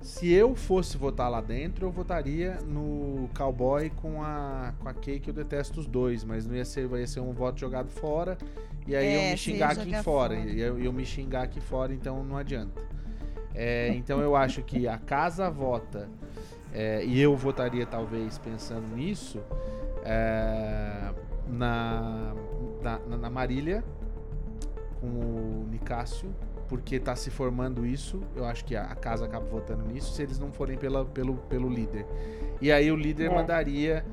Se eu fosse votar lá dentro, eu votaria no Cowboy com a, com a Kay, que eu detesto os dois, mas não ia ser, ia ser um voto jogado fora. E aí é, eu me xingar aqui fora. fora. E eu, eu me xingar aqui fora, então não adianta. É, então eu acho que a casa vota, é, e eu votaria talvez pensando nisso, é, na, na, na, Marília, com o Nicásio, porque está se formando isso. Eu acho que a, casa acaba votando nisso, se eles não forem pela, pelo, pelo líder. E aí o líder é. mandaria,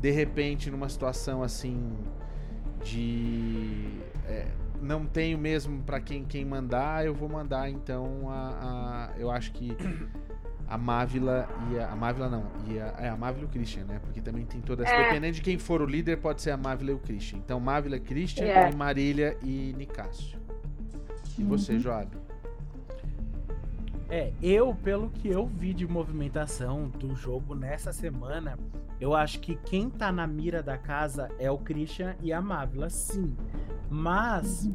de repente, numa situação assim de é, não tenho mesmo para quem, quem mandar, eu vou mandar então a, a, eu acho que a Mávila e a, a Mávila não, e a, é a Mávila e o Christian, né? Porque também tem toda essa.
É.
Dependendo de quem for o líder, pode ser a Mávila e o Christian. Então, Mávila, Christian
É.
e Marília e Nicásio. E
Uhum.
você, Joab?
É, eu, pelo que eu vi de movimentação do jogo nessa semana, eu acho que quem tá na mira da casa é o Christian e a Mávila, sim. Mas,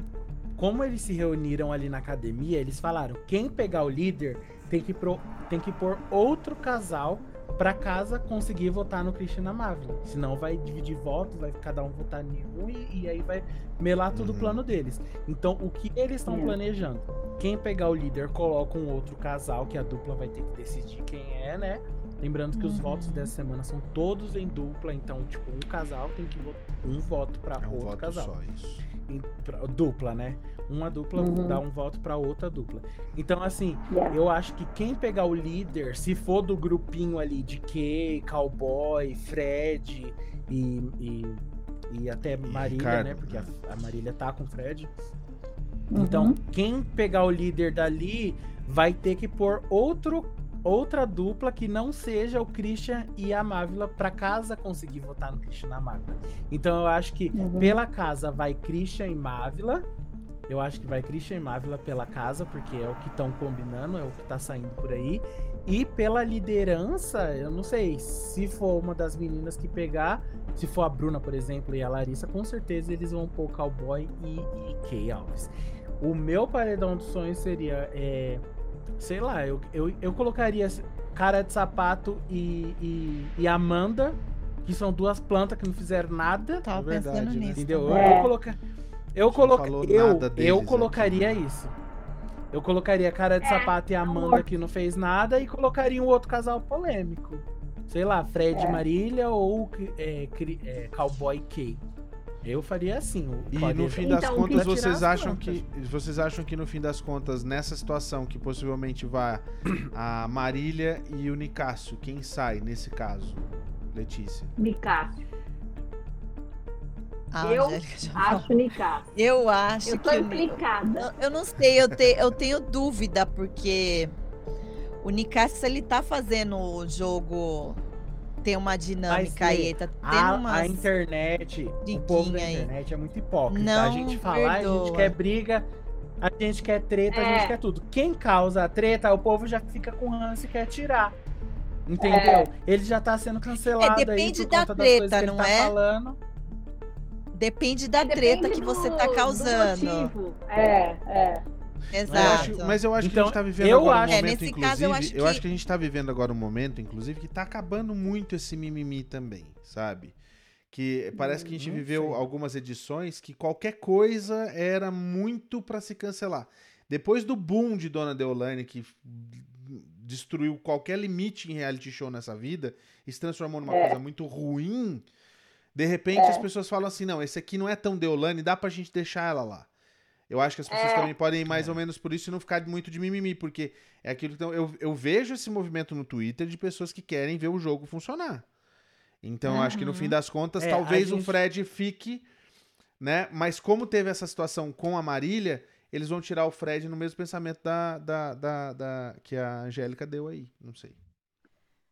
como eles se reuniram ali na academia, eles falaram: quem pegar o líder tem que, pro, tem que pôr outro casal pra casa conseguir votar no Christian e na Mávila. Senão vai dividir voto, vai cada um votar em um e, e aí vai melar tudo o
Uhum.
plano deles. Então, o que eles estão
É.
planejando? Quem pegar o líder coloca um outro casal, que a dupla vai ter que decidir quem é, né? Lembrando que os
Uhum.
votos dessa semana são todos em dupla, então, tipo, um casal tem que votar um voto pra
É um
outro
voto
casal.
só, isso.
Em- pra- dupla, né? Uma dupla
Uhum.
dá um voto pra outra dupla. Então, assim,
Yeah.
eu acho que quem pegar o líder, se for do grupinho ali de Kay, Cowboy, Fred e, e, e até Marília,
Ricardo,
né? Porque a,
né?
a Marília tá com o Fred.
Uhum.
Então, quem pegar o líder dali vai ter que pôr outro, outra dupla que não seja o Christian e a Mávila pra casa conseguir votar no Christian e na Mávila. Então, eu acho que
Uhum.
pela casa vai Christian e Mávila. Eu acho que vai Christian e Mávila pela casa, porque é o que estão combinando, é o que tá saindo por aí. E pela liderança, eu não sei, se for uma das meninas que pegar, se for a Bruna, por exemplo, e a Larissa, com certeza eles vão pôr Cowboy e, e Kay Alves. O meu paredão dos sonhos seria, é, sei lá, eu, eu, eu colocaria Cara de Sapato e, e, e Amanda, que são duas plantas que não fizeram nada.
Tava
É verdade,
pensando
né?
nisso.
Entendeu?
também.
Eu,
É.
eu coloca... eu,
Não
coloca...
falou
eu,
nada deles
eu
aqui.
colocaria isso. Eu colocaria cara de
É,
sapato e Amanda
amor.
que não fez nada e colocaria um outro casal polêmico. Sei lá, Fred
É.
Marília ou é, é, Cowboy Kay. Eu faria assim.
E no fim das
Então,
contas, vocês acham
plantas.
que vocês acham que no fim das contas, nessa situação que possivelmente vá a Marília e o Nicásio, quem sai nesse caso? Letícia.
Nicásio.
Ah,
Eu. Acho Nicásio.
Eu acho
Eu tô
que
implicada.
Eu, eu não sei, eu, te- eu tenho dúvida, porque o Nicásio, ele tá fazendo o jogo ter uma dinâmica
Mas,
aí, tá tendo
A, a internet, o povo da
briguinha aí.
internet é muito hipócrita.
Não
a gente fala, "Ah, a gente
perdoa."
quer briga, a gente quer treta, a
É.
gente quer tudo. Quem causa a treta, o povo já fica com ranço e quer tirar. Entendeu?
É.
Ele já tá sendo cancelado aí
depende
por
da
conta das coisas
treta,
que ele
não
tá
é?
falando.
Depende da
Depende
treta que você tá
do- do
causando.
É, é.
Eu
Exato.
acho- mas eu acho que
Então,
a gente tá vivendo
eu
agora um
acho-
É,
momento,
nesse
inclusive.
caso, eu acho
eu acho
que-
que a gente tá vivendo agora um momento, inclusive, que tá acabando muito esse mimimi também, sabe? Que parece que a gente
Não
viveu
sei.
algumas edições que qualquer coisa era muito pra se cancelar. Depois do boom de Dona Deolane, que destruiu qualquer limite em reality show nessa vida e se transformou numa
É.
coisa muito ruim, de repente
É.
as pessoas falam assim: não, esse aqui não é tão Deolane, dá pra gente deixar ela lá. Eu acho que as pessoas
É.
também podem ir mais
É.
ou menos por isso e não ficar muito de mimimi, porque é aquilo que então, eu, eu vejo esse movimento no Twitter de pessoas que querem ver o jogo funcionar. Então, eu acho que no
Uhum.
fim das contas,
É,
talvez
a
o
gente-
Fred fique, né? Mas como teve essa situação com a Marília, eles vão tirar o Fred no mesmo pensamento da, da, da, da- que a Angélica deu aí. Não sei.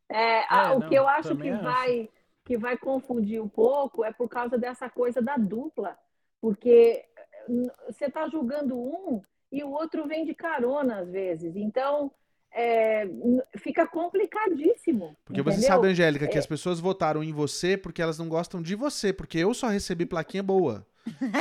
É, a-
É,
o
não,
que eu acho que
acho.
Que vai confundir um pouco é por causa dessa coisa da dupla. Porque n- você está julgando um e o outro vem de carona às vezes. Então, é, fica complicadíssimo.
Porque você
entendeu?
sabe, Angélica, que
É.
as pessoas votaram em você porque elas não gostam de você, porque eu só recebi plaquinha boa.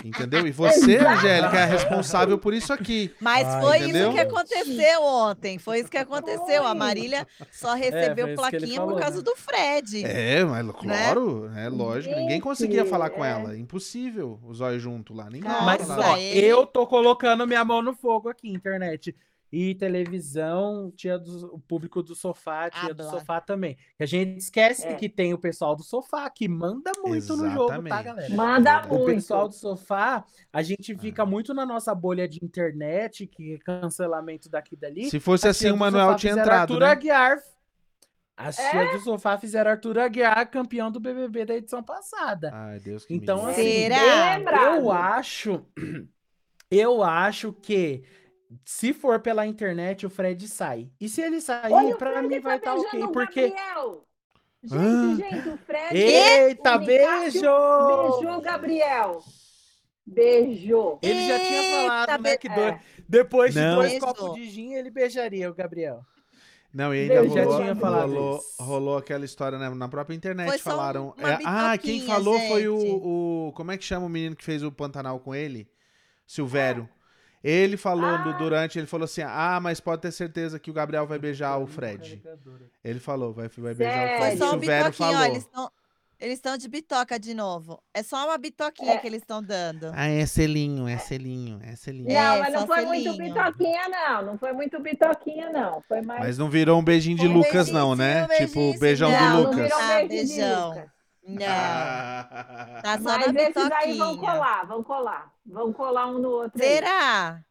Entendeu? E você, Angélica, é a responsável por isso aqui.
Mas
Ai,
foi
entendeu?
isso que aconteceu ontem. Foi isso que aconteceu. A. Marília só recebeu
isso que ele
plaquinha
falou,
por causa
né?
do Fred.
É, mas claro, é lógico. Ninguém conseguia falar com
é.
ela. Impossível os olhos junto lá. Ninguém.
Mas, ó,
ele-
eu tô colocando minha mão no fogo aqui, internet. E televisão, tia do, o público do sofá, do
Habla.
sofá também. A gente esquece
É.
que tem o pessoal do sofá, que manda muito no jogo, tá,
Exatamente.
galera?
Manda
O
O
muito.
pessoal do sofá, a gente
É.
fica muito na nossa bolha de internet, que é cancelamento daqui e dali.
Se fosse
As
assim, o
do
Manuel tinha entrado,
Arthur
né?
Aguiar. As
É?
tias do sofá fizeram Arthur Aguiar campeão do BBB da edição passada.
Ai, Deus que me
Então,
livre.
assim,
Será?
Eu acho. Eu acho que se for pela internet, o Fred sai. E se ele sair, para mim vai estar tá ok, porque
Gabriel. Gente, ah. gente, o Fred.
Eita, o beijo!
Beijou o Gabriel. Beijo.
Ele já tinha falado, né, que é. depois de dois copos de gin, ele beijaria o Gabriel.
Não, e ainda rolou, já tinha falado rolou, rolou aquela história né, na própria internet. falaram. É, ah, quem falou gente. foi o, o. Como é que chama o menino que fez o Pantanal com ele? Silvério. Ah. Ele falando ah. durante, ele falou assim: Ah, mas pode ter certeza que o Gabriel vai beijar o Fred. Ele falou, vai, vai beijar o Fred.
Foi só um falou. Ó, eles estão eles estão de bitoca de novo. É só uma bitoquinha é. que eles estão dando.
Ah, é selinho, é selinho, é selinho. Não,
é, mas não foi selinho. muito bitoquinha, não. Não foi muito bitoquinha, não. Foi mais...
Mas não virou um beijinho de um Lucas, não, né? Um tipo, beijão
não,
do Lucas.
Não virou um ah, beijão. Não. Ah. Tá só
mas esses aí vão colar, vão colar. Vão colar um no outro.
Será?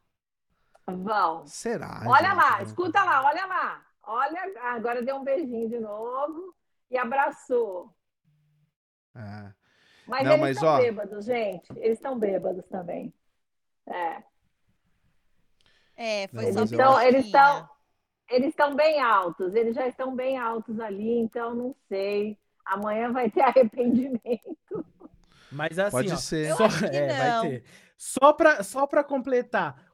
Aí. Vão.
Será?
Olha gente, lá, escuta lá, olha lá. Olha, agora deu um beijinho de novo e abraçou.
É.
Mas Não, eles estão bêbados, gente. Eles estão bêbados também. É.
É, foi
Não,
só então,
eles estão eles estão bem altos, eles já estão bem altos ali, então não sei. Amanhã vai ter arrependimento.
Mas assim,
Pode
ó,
ser.
Só, é, vai ter. Só para só para completar,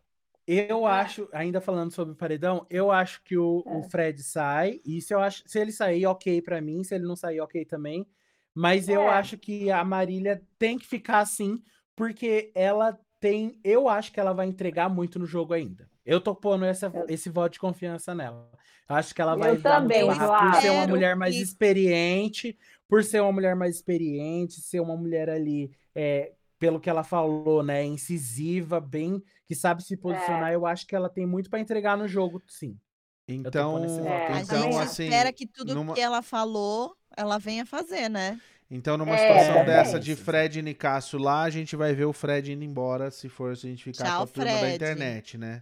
eu é. acho, ainda falando sobre o paredão, eu acho que o, é. o Fred sai. E se eu acho, se ele sair, ok para mim. Se ele não sair, ok também. Mas é. eu acho que a Marília tem que ficar assim, porque ela tem. Eu acho que ela vai entregar muito no jogo ainda. Eu tô pondo essa, esse voto de confiança nela. Acho que ela vai
eu dar também,
muito por ser uma mulher mais experiente, por ser uma mulher mais experiente, ser uma mulher ali, é, pelo que ela falou, né, incisiva, bem, que sabe se posicionar. É. Eu acho que ela tem muito para entregar no jogo, sim.
Então, é, então
a gente
assim,
espera que tudo numa... que ela falou, ela venha fazer, né?
Então, numa é, situação dessa de Fred e Nicasso lá, a gente vai ver o Fred indo embora se for se a gente ficar Tchau, com a turma da internet, né?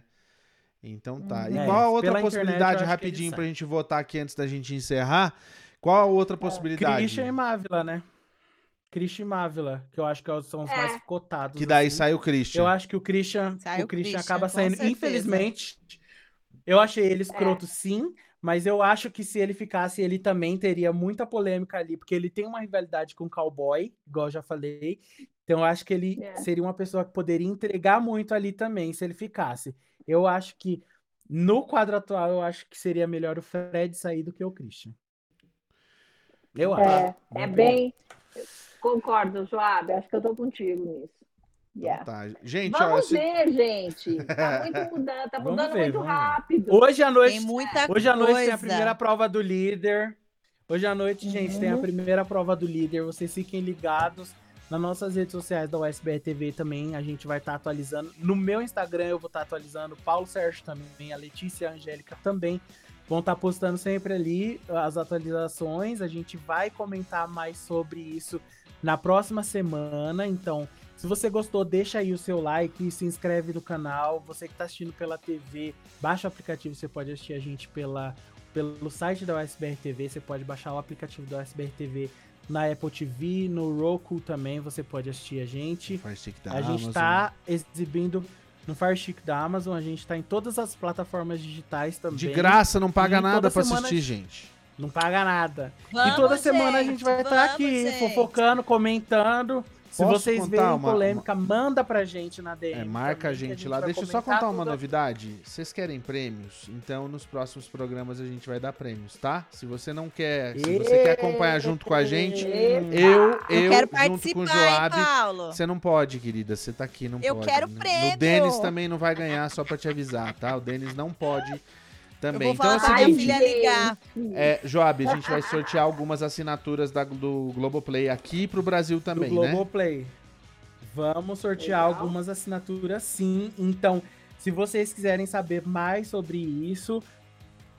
Então tá. Hum, e qual a outra possibilidade, rapidinho, pra gente votar aqui antes da gente encerrar? Qual a outra possibilidade?
Christian e Mávila, né? Christian e Mávila, que eu acho que são os é. mais cotados.
Que daí assim. sai o Christian.
Eu acho que o Christian, sai o Christian, Christian acaba saindo, infelizmente eu achei ele escroto, é. sim, mas eu acho que se ele ficasse, ele também teria muita polêmica ali, porque ele tem uma rivalidade com o cowboy, igual eu já falei. Então eu acho que ele é. seria uma pessoa que poderia entregar muito ali também, se ele ficasse. Eu acho que no quadro atual, eu acho que seria melhor o Fred sair do que o Christian.
Eu é, acho. É bem. Concordo, Joab. Acho que eu tô contigo nisso. Yeah. Tá.
Gente,
vamos ó, ver, gente. Tá muito mudando, tá mudando ver, muito rápido.
Hoje à noite, tem muita hoje à noite tem a primeira prova do líder. Hoje à noite, gente, uhum. tem a primeira prova do líder. Vocês fiquem ligados nas nossas redes sociais da USBR TV também. A gente vai estar tá atualizando. No meu Instagram eu vou estar tá atualizando. Paulo Sérgio também, a Letícia a Angélica também vão estar tá postando sempre ali as atualizações. A gente vai comentar mais sobre isso na próxima semana. Então, se você gostou, deixa aí o seu like, se inscreve no canal. Você que está assistindo pela TV, baixa o aplicativo, você pode assistir a gente pela, pelo site da USBR TV, você pode baixar o aplicativo da USBR TV na Apple TV, no Roku também você pode assistir a gente. a gente está exibindo no Fire Stick da Amazon, a gente está em todas as plataformas digitais também.
De graça, não paga nada para assistir, gente.
Não paga nada. Vamos, e toda semana gente, a gente vai estar tá aqui gente. fofocando, comentando. Se Posso vocês verem uma, polêmica, uma... manda pra gente na DM.
É, marca a gente, a gente lá. Deixa eu só contar uma novidade. Vocês querem prêmios? Então, nos próximos programas a gente vai dar prêmios, tá? Se você não quer, se você quer acompanhar junto com a gente, eu, eu, eu junto com o Joab. Você não pode, querida. Você tá aqui, não
eu
pode.
Eu quero prêmio.
O Denis também não vai ganhar, só pra te avisar, tá? O Denis não pode também.
então é o seguinte, ligar.
É, Joab, a gente vai sortear algumas assinaturas da, do Globoplay aqui pro Brasil também, do
né? Globoplay. Vamos sortear Legal. algumas assinaturas sim. Então, se vocês quiserem saber mais sobre isso,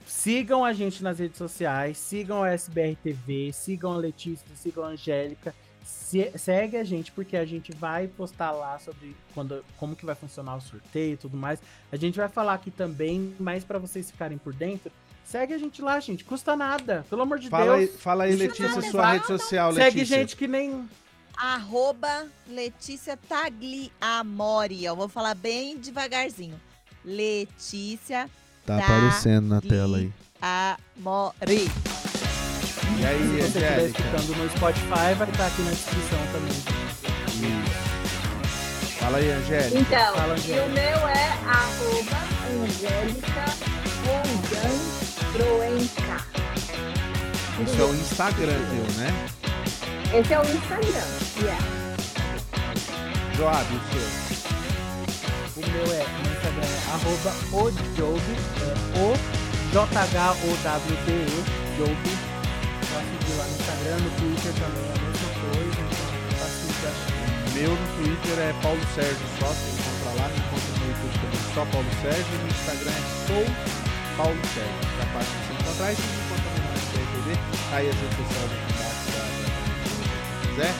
sigam a gente nas redes sociais, sigam a SBR TV, sigam a Letícia, sigam a Angélica se, segue a gente, porque a gente vai postar lá sobre quando, como que vai funcionar o sorteio e tudo mais. A gente vai falar aqui também, mas para vocês ficarem por dentro, segue a gente lá, gente. Custa nada, pelo amor de
fala
Deus.
Aí, fala aí, Letícia, sua rede social, Letícia.
Segue gente que nem...
Arroba Letícia Tagliamori. Eu vou falar bem devagarzinho. Letícia
Tá
Da-
aparecendo na tela aí.
Amori.
E aí,
Se você estiver
Angélica?
escutando no Spotify, vai estar aqui na descrição também.
Isso. Fala aí, Angélica.
Então,
Fala,
e o
Angélica.
meu é arroba Angélica Rogan.
Isso é o Instagram teu, né?
Esse é o Instagram. Yeah.
Joab, o seu.
O meu é, no Instagram é arroba ojob, é o J-H-O-W-B-E, Job. Pode seguir lá no Instagram, no Twitter também é a mesma coisa, então é fácil de achar.
Meu no Twitter é Paulo Sérgio só, você encontra lá, me encontra no YouTube também só Paulo Sérgio no Instagram é sou Paulo Sérgio. Já fácil de se encontrar e se me encontra também no SBR TV, tá aí as redes sociais aqui embaixo quem quiser.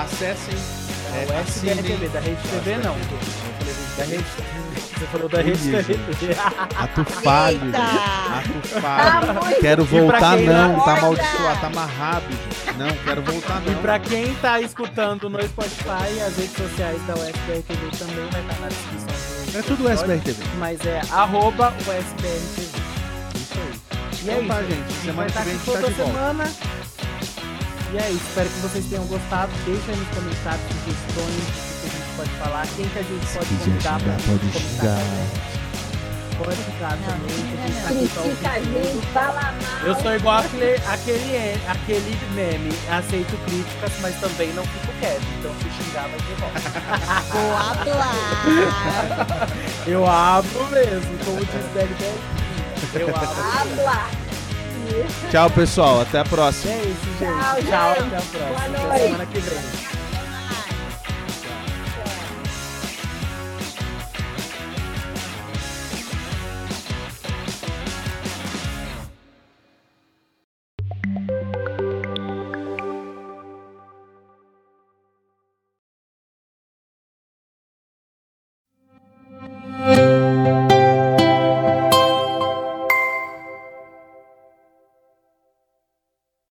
Acessem.
É, o
assinem-
SBR TV, da Rede TV não.
Eu falei
Da
Rede
Rede Você falou da Rede.
Ato falho,
Eita!
Ato
Tá
falho.
muito
Quero
E
voltar não, tá amaldiçoado, tá amarrado, gente. Não, quero voltar
E
não.
pra quem tá escutando no Spotify, as redes sociais da USBR TV também vai estar na descrição
É tudo SBR TV.
Mas é arroba USBR TV.
Isso aí.
E é
Então tá,
isso,
gente.
A
Semana
vai
que
estar
vem a
aqui
gente tá
toda
de volta.
semana. E é isso, espero que vocês tenham gostado. Deixa aí nos comentários sugestões pode falar, quem que a gente pode convidar pra
pode xingar.
também. Pode
Não,
também. tá
Critica a
tudo.
gente, fala mal.
Eu sou igual aquele, aquele, aquele meme, aceito críticas, mas também não fico quieto. Então se xingar vai ter volta.
Vou hablar.
Eu abro mesmo, como diz Beli. Eu abro.
Tchau, pessoal. Até a próxima.
É isso, gente.
Tchau,
Tchau,
gente.
até a próxima.
Boa
Até
noite.
semana que vem.